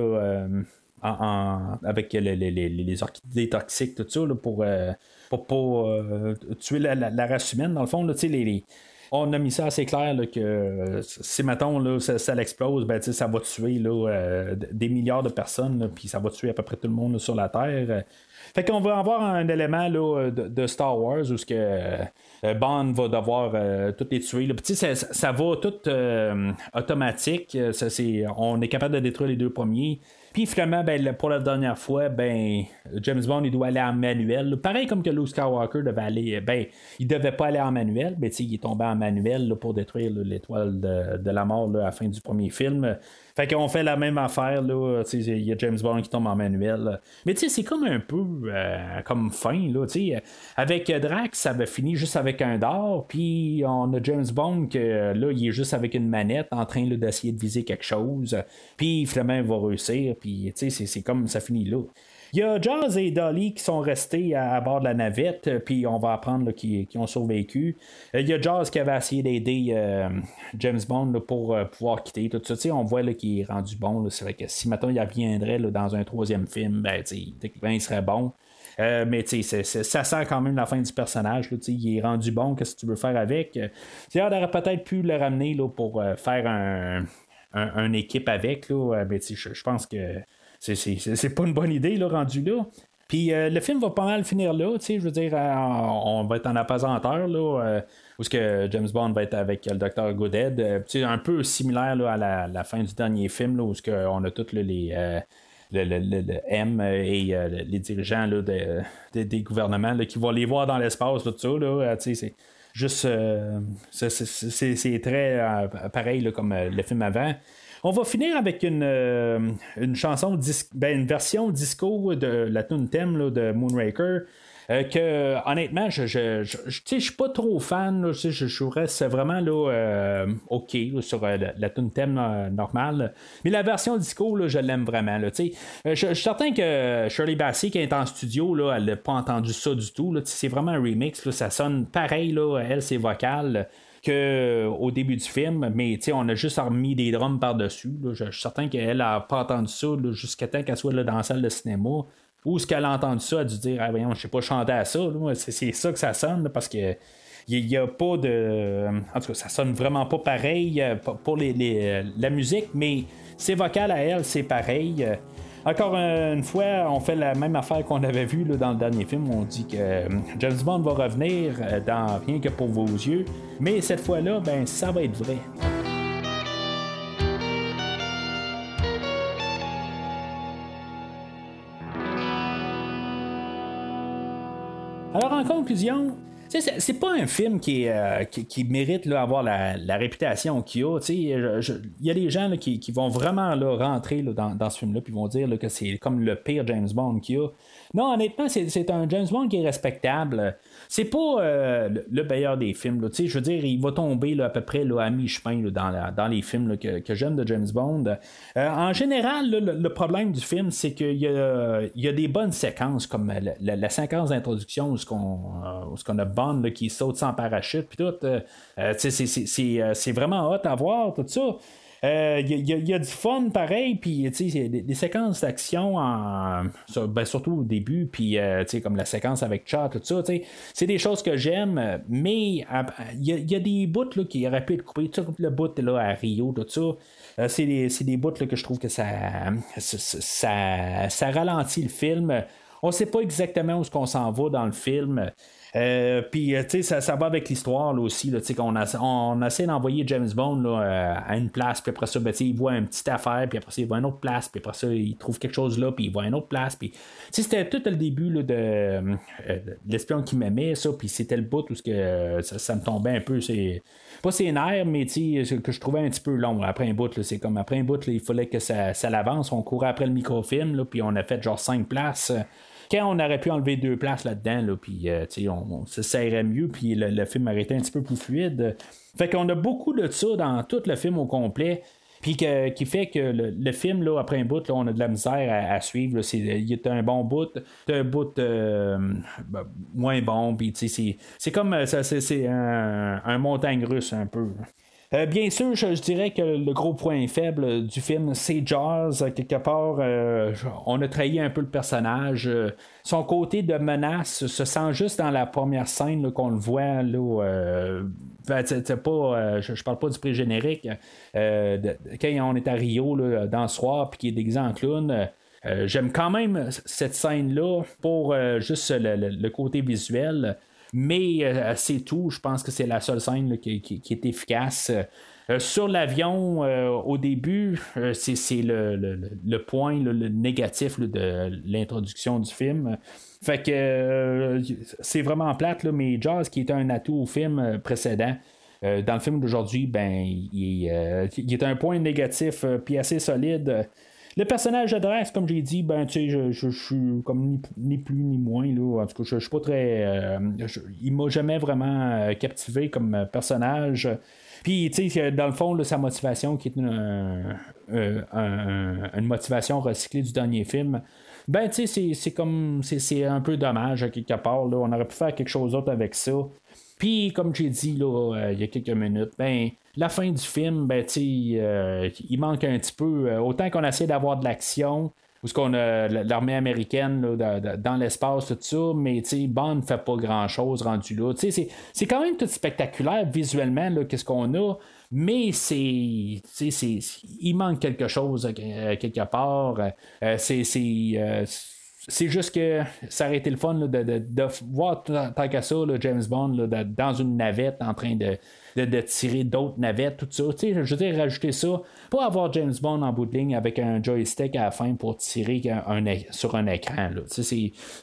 en, avec les, les, les, orchidées toxiques, tout ça, pour, pour, pour tuer la, la, race humaine. Dans le fond, là, les, on a mis ça assez clair que euh, si, mettons, ça, l'explose, ben, ça va tuer euh, des milliards de personnes, puis ça va tuer à peu près tout le monde sur la Terre. Fait qu'on va avoir un élément là, de, Star Wars où ce que euh, Bond va devoir tout les tuer. Ça, ça, va tout automatique. On est capable de détruire les deux premiers. Puis finalement, ben, pour la dernière fois, ben, James Bond il doit aller en manuel. Pareil comme que Luke Skywalker devait aller. Ben, il devait pas aller en manuel, mais il est tombé en manuel pour détruire l'étoile de, la mort à la fin du premier film. Fait qu'on fait la même affaire, là. Il y a James Bond qui tombe en manuel. Mais tu sais, c'est comme un peu euh, comme fin, là. Avec Drax, ça avait fini juste avec un d'or. Puis on a James Bond que là, il est juste avec une manette en train d'essayer de viser quelque chose. Puis finalement, il va réussir. Puis tu sais, c'est comme ça finit là. Il y a Jazz et Dolly qui sont restés à, bord de la navette, euh, puis on va apprendre qu'ils ont survécu. Euh, il y a Jazz qui avait essayé d'aider euh, James Bond pour pouvoir quitter tout ça. on voit qu'il est rendu bon. C'est vrai que si maintenant il reviendrait dans un troisième film, ben, il serait bon. mais ça sent quand même la fin du personnage. il est rendu bon, qu'est-ce que tu veux faire avec? on aurait peut-être pu le ramener pour faire un, équipe avec. Là, mais je pense que c'est pas une bonne idée, là, rendu là. Puis euh, le film va pas mal finir là, tu sais, je veux dire, euh, on va être en apesanteur, là, euh, où ce que James Bond va être avec le Dr. Goodhead, sais un peu similaire là, à la, fin du dernier film, là, où ce que on a tous les... Le, M et les dirigeants là, des gouvernements là, qui vont les voir dans l'espace, tout ça. Là, c'est juste. c'est très pareil comme le film avant. On va finir avec une, euh, ben, une version disco de la tune thème de Moonraker. Euh, que honnêtement, je je, suis pas trop fan. je, je, reste vraiment là, euh, OK sur la, tune normale. Mais la version disco, là, je l'aime vraiment. Là, je, suis certain que Shirley Bassey, qui est en studio, là, elle n'a pas entendu ça du tout. C'est vraiment un remix. ça sonne pareil. Là, elle, ses vocales qu'au début du film, mais on a juste remis des drums par-dessus. Je, suis certain qu'elle n'a pas entendu ça jusqu'à temps qu'elle soit là, dans la salle de cinéma. Ou ce qu'elle a entendu ça, elle a dû dire ah, voyons, je sais pas chanter à ça. C'est ça que ça sonne, parce que. Il n'y a pas de. En tout cas, ça sonne vraiment pas pareil euh, pour les, la musique, mais ses vocales à elle, c'est pareil. Encore une fois, on fait la même affaire qu'on avait vu dans le dernier film. On dit que euh, James Bond va revenir euh, dans Rien que pour vos yeux. Mais cette fois-là, ben, ça va être vrai. Alors en conclusion, c'est pas un film qui, euh, qui, mérite d'avoir la, réputation qu'il a. Il y a des gens qui, vont vraiment rentrer dans, dans, ce film-là et vont dire que c'est comme le pire James Bond qu'il y a. Non, honnêtement, c'est un James Bond qui est respectable. C'est pas euh, le meilleur des films. Je veux dire, il va tomber à peu près à mi-chemin dans, les films que, j'aime de James Bond. Euh, en général, le, problème du film, c'est qu'il y, a des bonnes séquences, comme la, séquence d'introduction où, on, qu'on a Bond qui saute sans parachute, puis tout. Euh, c'est vraiment hot à voir, tout ça. Il euh, y, a du fun pareil, puis des, des séquences d'action, en, ben, surtout au début, puis euh, comme la séquence avec Chat, tout ça, c'est des choses que j'aime, mais il y, a des bouts là, qui auraient pu être coupés, tout le bout là, à Rio, tout ça. Euh, c'est des, des bouts que je trouve que ça, ça, ça, ralentit le film. On sait pas exactement où est-ce qu'on s'en va dans le film. Euh, puis, euh, tu sais, ça, va avec l'histoire aussi. Là, qu'on a, on essaie d'envoyer James Bond euh, à une place, puis après ça, ben, il voit une petite affaire, puis après ça, il voit une autre place, puis après ça, il trouve quelque chose là, puis il voit une autre place. Puis, c'était tout le début là, de, l'espion qui m'aimait, ça, puis c'était le bout où que, ça, me tombait un peu. C'est, pas ses nerfs, mais que je trouvais un petit peu long. Après un bout, c'est comme après un bout, il fallait que ça, ça l'avance. On courait après le microfilm, puis on a fait genre cinq places quand on aurait pu enlever deux places là-dedans, là, puis euh, on, ça serait mieux, puis le, film aurait été un petit peu plus fluide. Fait qu'on a beaucoup de ça dans tout le film au complet. Puis qui fait que le, film, là, après un bout, là, on a de la misère à, suivre. Il y a un bon bout, un bout euh, ben, moins bon. Puis c'est comme euh, c'est un, un montagne russe un peu. Euh, bien sûr, je, dirais que le gros point faible du film, c'est Jaws. Quelque part, euh, on a trahi un peu le personnage. son côté de menace se sent juste dans la première scène qu'on le voit. Là, euh, ben, pas, je, parle pas du pré-générique. quand on est à Rio dans ce soir, puis qu'il est déguisé en clown. J'aime quand même cette scène-là pour juste le, côté visuel. Mais euh, c'est tout. Je pense que c'est la seule scène qui, est efficace. Euh, sur l'avion, euh, au début, c'est le, point négatif de l'introduction du film. Fait que c'est vraiment plate, mais Jazz, qui était un atout au film précédent, dans le film d'aujourd'hui, ben, il, il, est un point négatif puis assez solide. Le personnage de comme j'ai dit, ben, tu sais, je, suis comme ni, plus ni moins. Là. En tout cas, je, suis pas très. Euh, il m'a jamais vraiment euh, captivé comme euh, personnage. Puis, tu sais, dans le fond, sa motivation, qui est une, une motivation recyclée du dernier film, ben, tu sais, c'est comme. C'est un peu dommage, à quelque part. Là. On aurait pu faire quelque chose d'autre avec ça. Puis, comme j'ai dit là, il y a quelques minutes, ben, la fin du film, ben, euh, il manque un petit peu. Euh, autant qu'on essaie d'avoir de l'action, ou ce qu'on a l'armée américaine dans l'espace, tout ça, mais Bond ne fait pas grand chose rendu là. C'est quand même tout spectaculaire visuellement, qu'est-ce qu'on a, mais c'est. Il manque quelque chose euh, quelque part. c'est c'est juste que ça aurait été le fun de, voir tant qu'à ça James Bond dans une navette en train de, de, tirer d'autres navettes, tout ça. je veux rajouter ça. Pas avoir James Bond en bout de ligne avec un joystick à la fin pour tirer sur un écran. Là.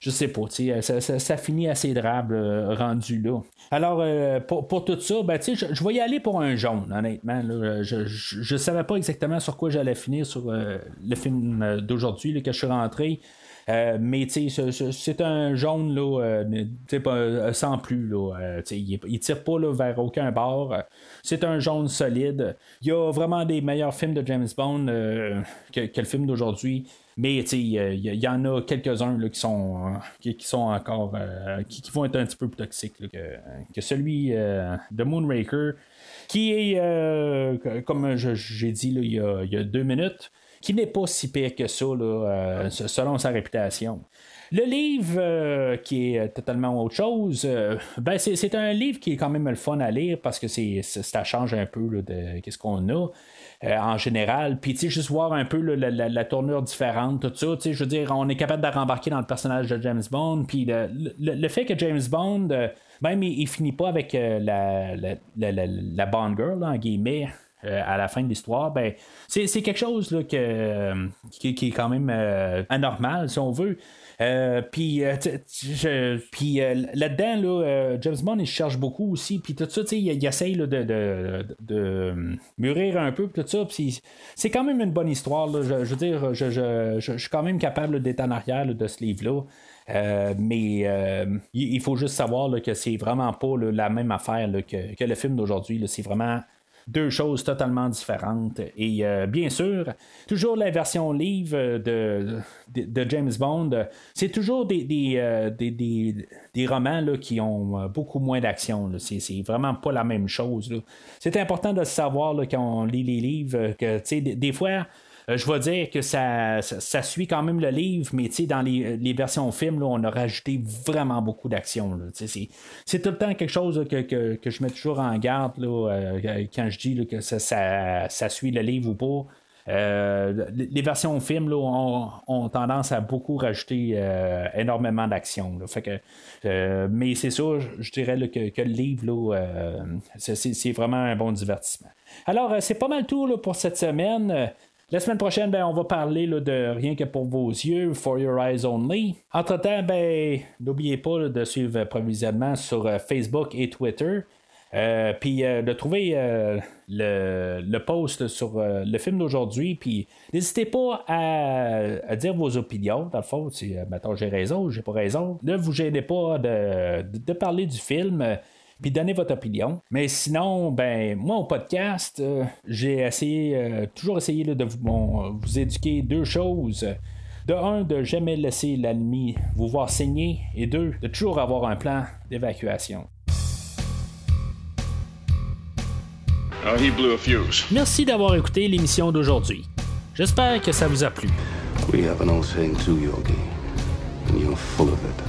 Je sais pas, ça, ça, finit assez drable euh, rendu là. Alors, euh, pour, tout ça, ben, je, je vais y aller pour un jaune, honnêtement. Je ne savais pas exactement sur quoi j'allais finir sur euh, le film d'aujourd'hui que je suis rentré. Euh, mais c'est un jaune là, euh, euh, sans plus. Là, il, il, tire pas là, vers aucun bord. C'est un jaune solide. Il y a vraiment des meilleurs films de James Bond que, le film d'aujourd'hui. Mais il y, en a quelques-uns qui sont qui, sont encore qui, vont être un petit peu plus toxiques que, celui de Moonraker. qui est, comme j'ai dit il, y a, deux minutes, qui n'est pas si pire que ça, selon sa réputation. Le livre, euh, qui est totalement autre chose, euh, ben c'est un livre qui est quand même le fun à lire parce que c'est ça change un peu de qu'est-ce qu'on a. Euh, en général. Puis, tu sais, juste voir un peu la, tournure différente, tout ça. Tu sais, je veux dire, on est capable de rembarquer dans le personnage de James Bond. Puis, le, fait que James Bond, même, il, finit pas avec la, la, Bond Girl, en guillemets. À la fin de l'histoire, ben, c'est quelque chose là, que, qui, est quand même anormal, si on veut. Euh, puis euh, euh, là-dedans, là, James Bond, il cherche beaucoup aussi. Puis tout ça, il, il essaye de, de, de, mûrir un peu. Tout ça. C'est quand même une bonne histoire. Je, veux dire, je, je, je, suis quand même capable d'être en arrière de ce livre-là. mais il faut juste savoir que c'est vraiment pas la même affaire que, que, le film d'aujourd'hui. C'est vraiment deux choses totalement différentes. Et euh, bien sûr, toujours la version livre de, de, James Bond, c'est toujours des, des, euh, des, romans là, qui ont euh, beaucoup moins d'action. C'est, vraiment pas la même chose. C'est important de savoir quand on lit les livres que des, des fois, euh, je vais dire que ça, suit quand même le livre, mais dans les, versions film, là, on a rajouté vraiment beaucoup d'action. C'est tout le temps quelque chose que, je mets toujours en garde là, euh, quand je dis que ça, suit le livre ou pas. Euh, les versions film là, ont, tendance à beaucoup rajouter énormément d'action. mais c'est ça, je, dirais que, le livre, c'est vraiment un bon divertissement. Alors, c'est pas mal tout pour cette semaine. La semaine prochaine, ben, on va parler de Rien que pour vos yeux, For Your Eyes Only. Entre-temps, ben, n'oubliez pas de suivre provisoirement sur euh, Facebook et Twitter. Euh, puis euh, de trouver le, post sur le film d'aujourd'hui. Puis n'hésitez pas à, dire vos opinions. Dans le fond, si maintenant j'ai raison, j'ai pas raison. Ne vous gênez pas de, de parler du film puis donnez votre opinion. Mais sinon, ben moi au podcast, euh, j'ai essayé, euh, toujours essayé de vous, vous éduquer deux choses. De un, de jamais laisser l'ennemi vous voir saigner. Et deux, de toujours avoir un plan d'évacuation. Oh, he blew a fuse. Merci d'avoir écouté l'émission d'aujourd'hui. J'espère que ça vous a plu. We have an old saying too, Yogi. And you're full of it.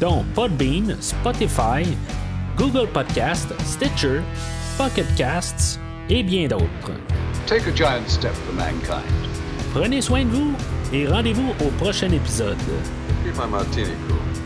dont Podbean, Spotify, Google Podcast, Stitcher, Pocket Casts et bien d'autres. Take a giant step for mankind. Prenez soin de vous et rendez-vous au prochain épisode. Keep my martini cool.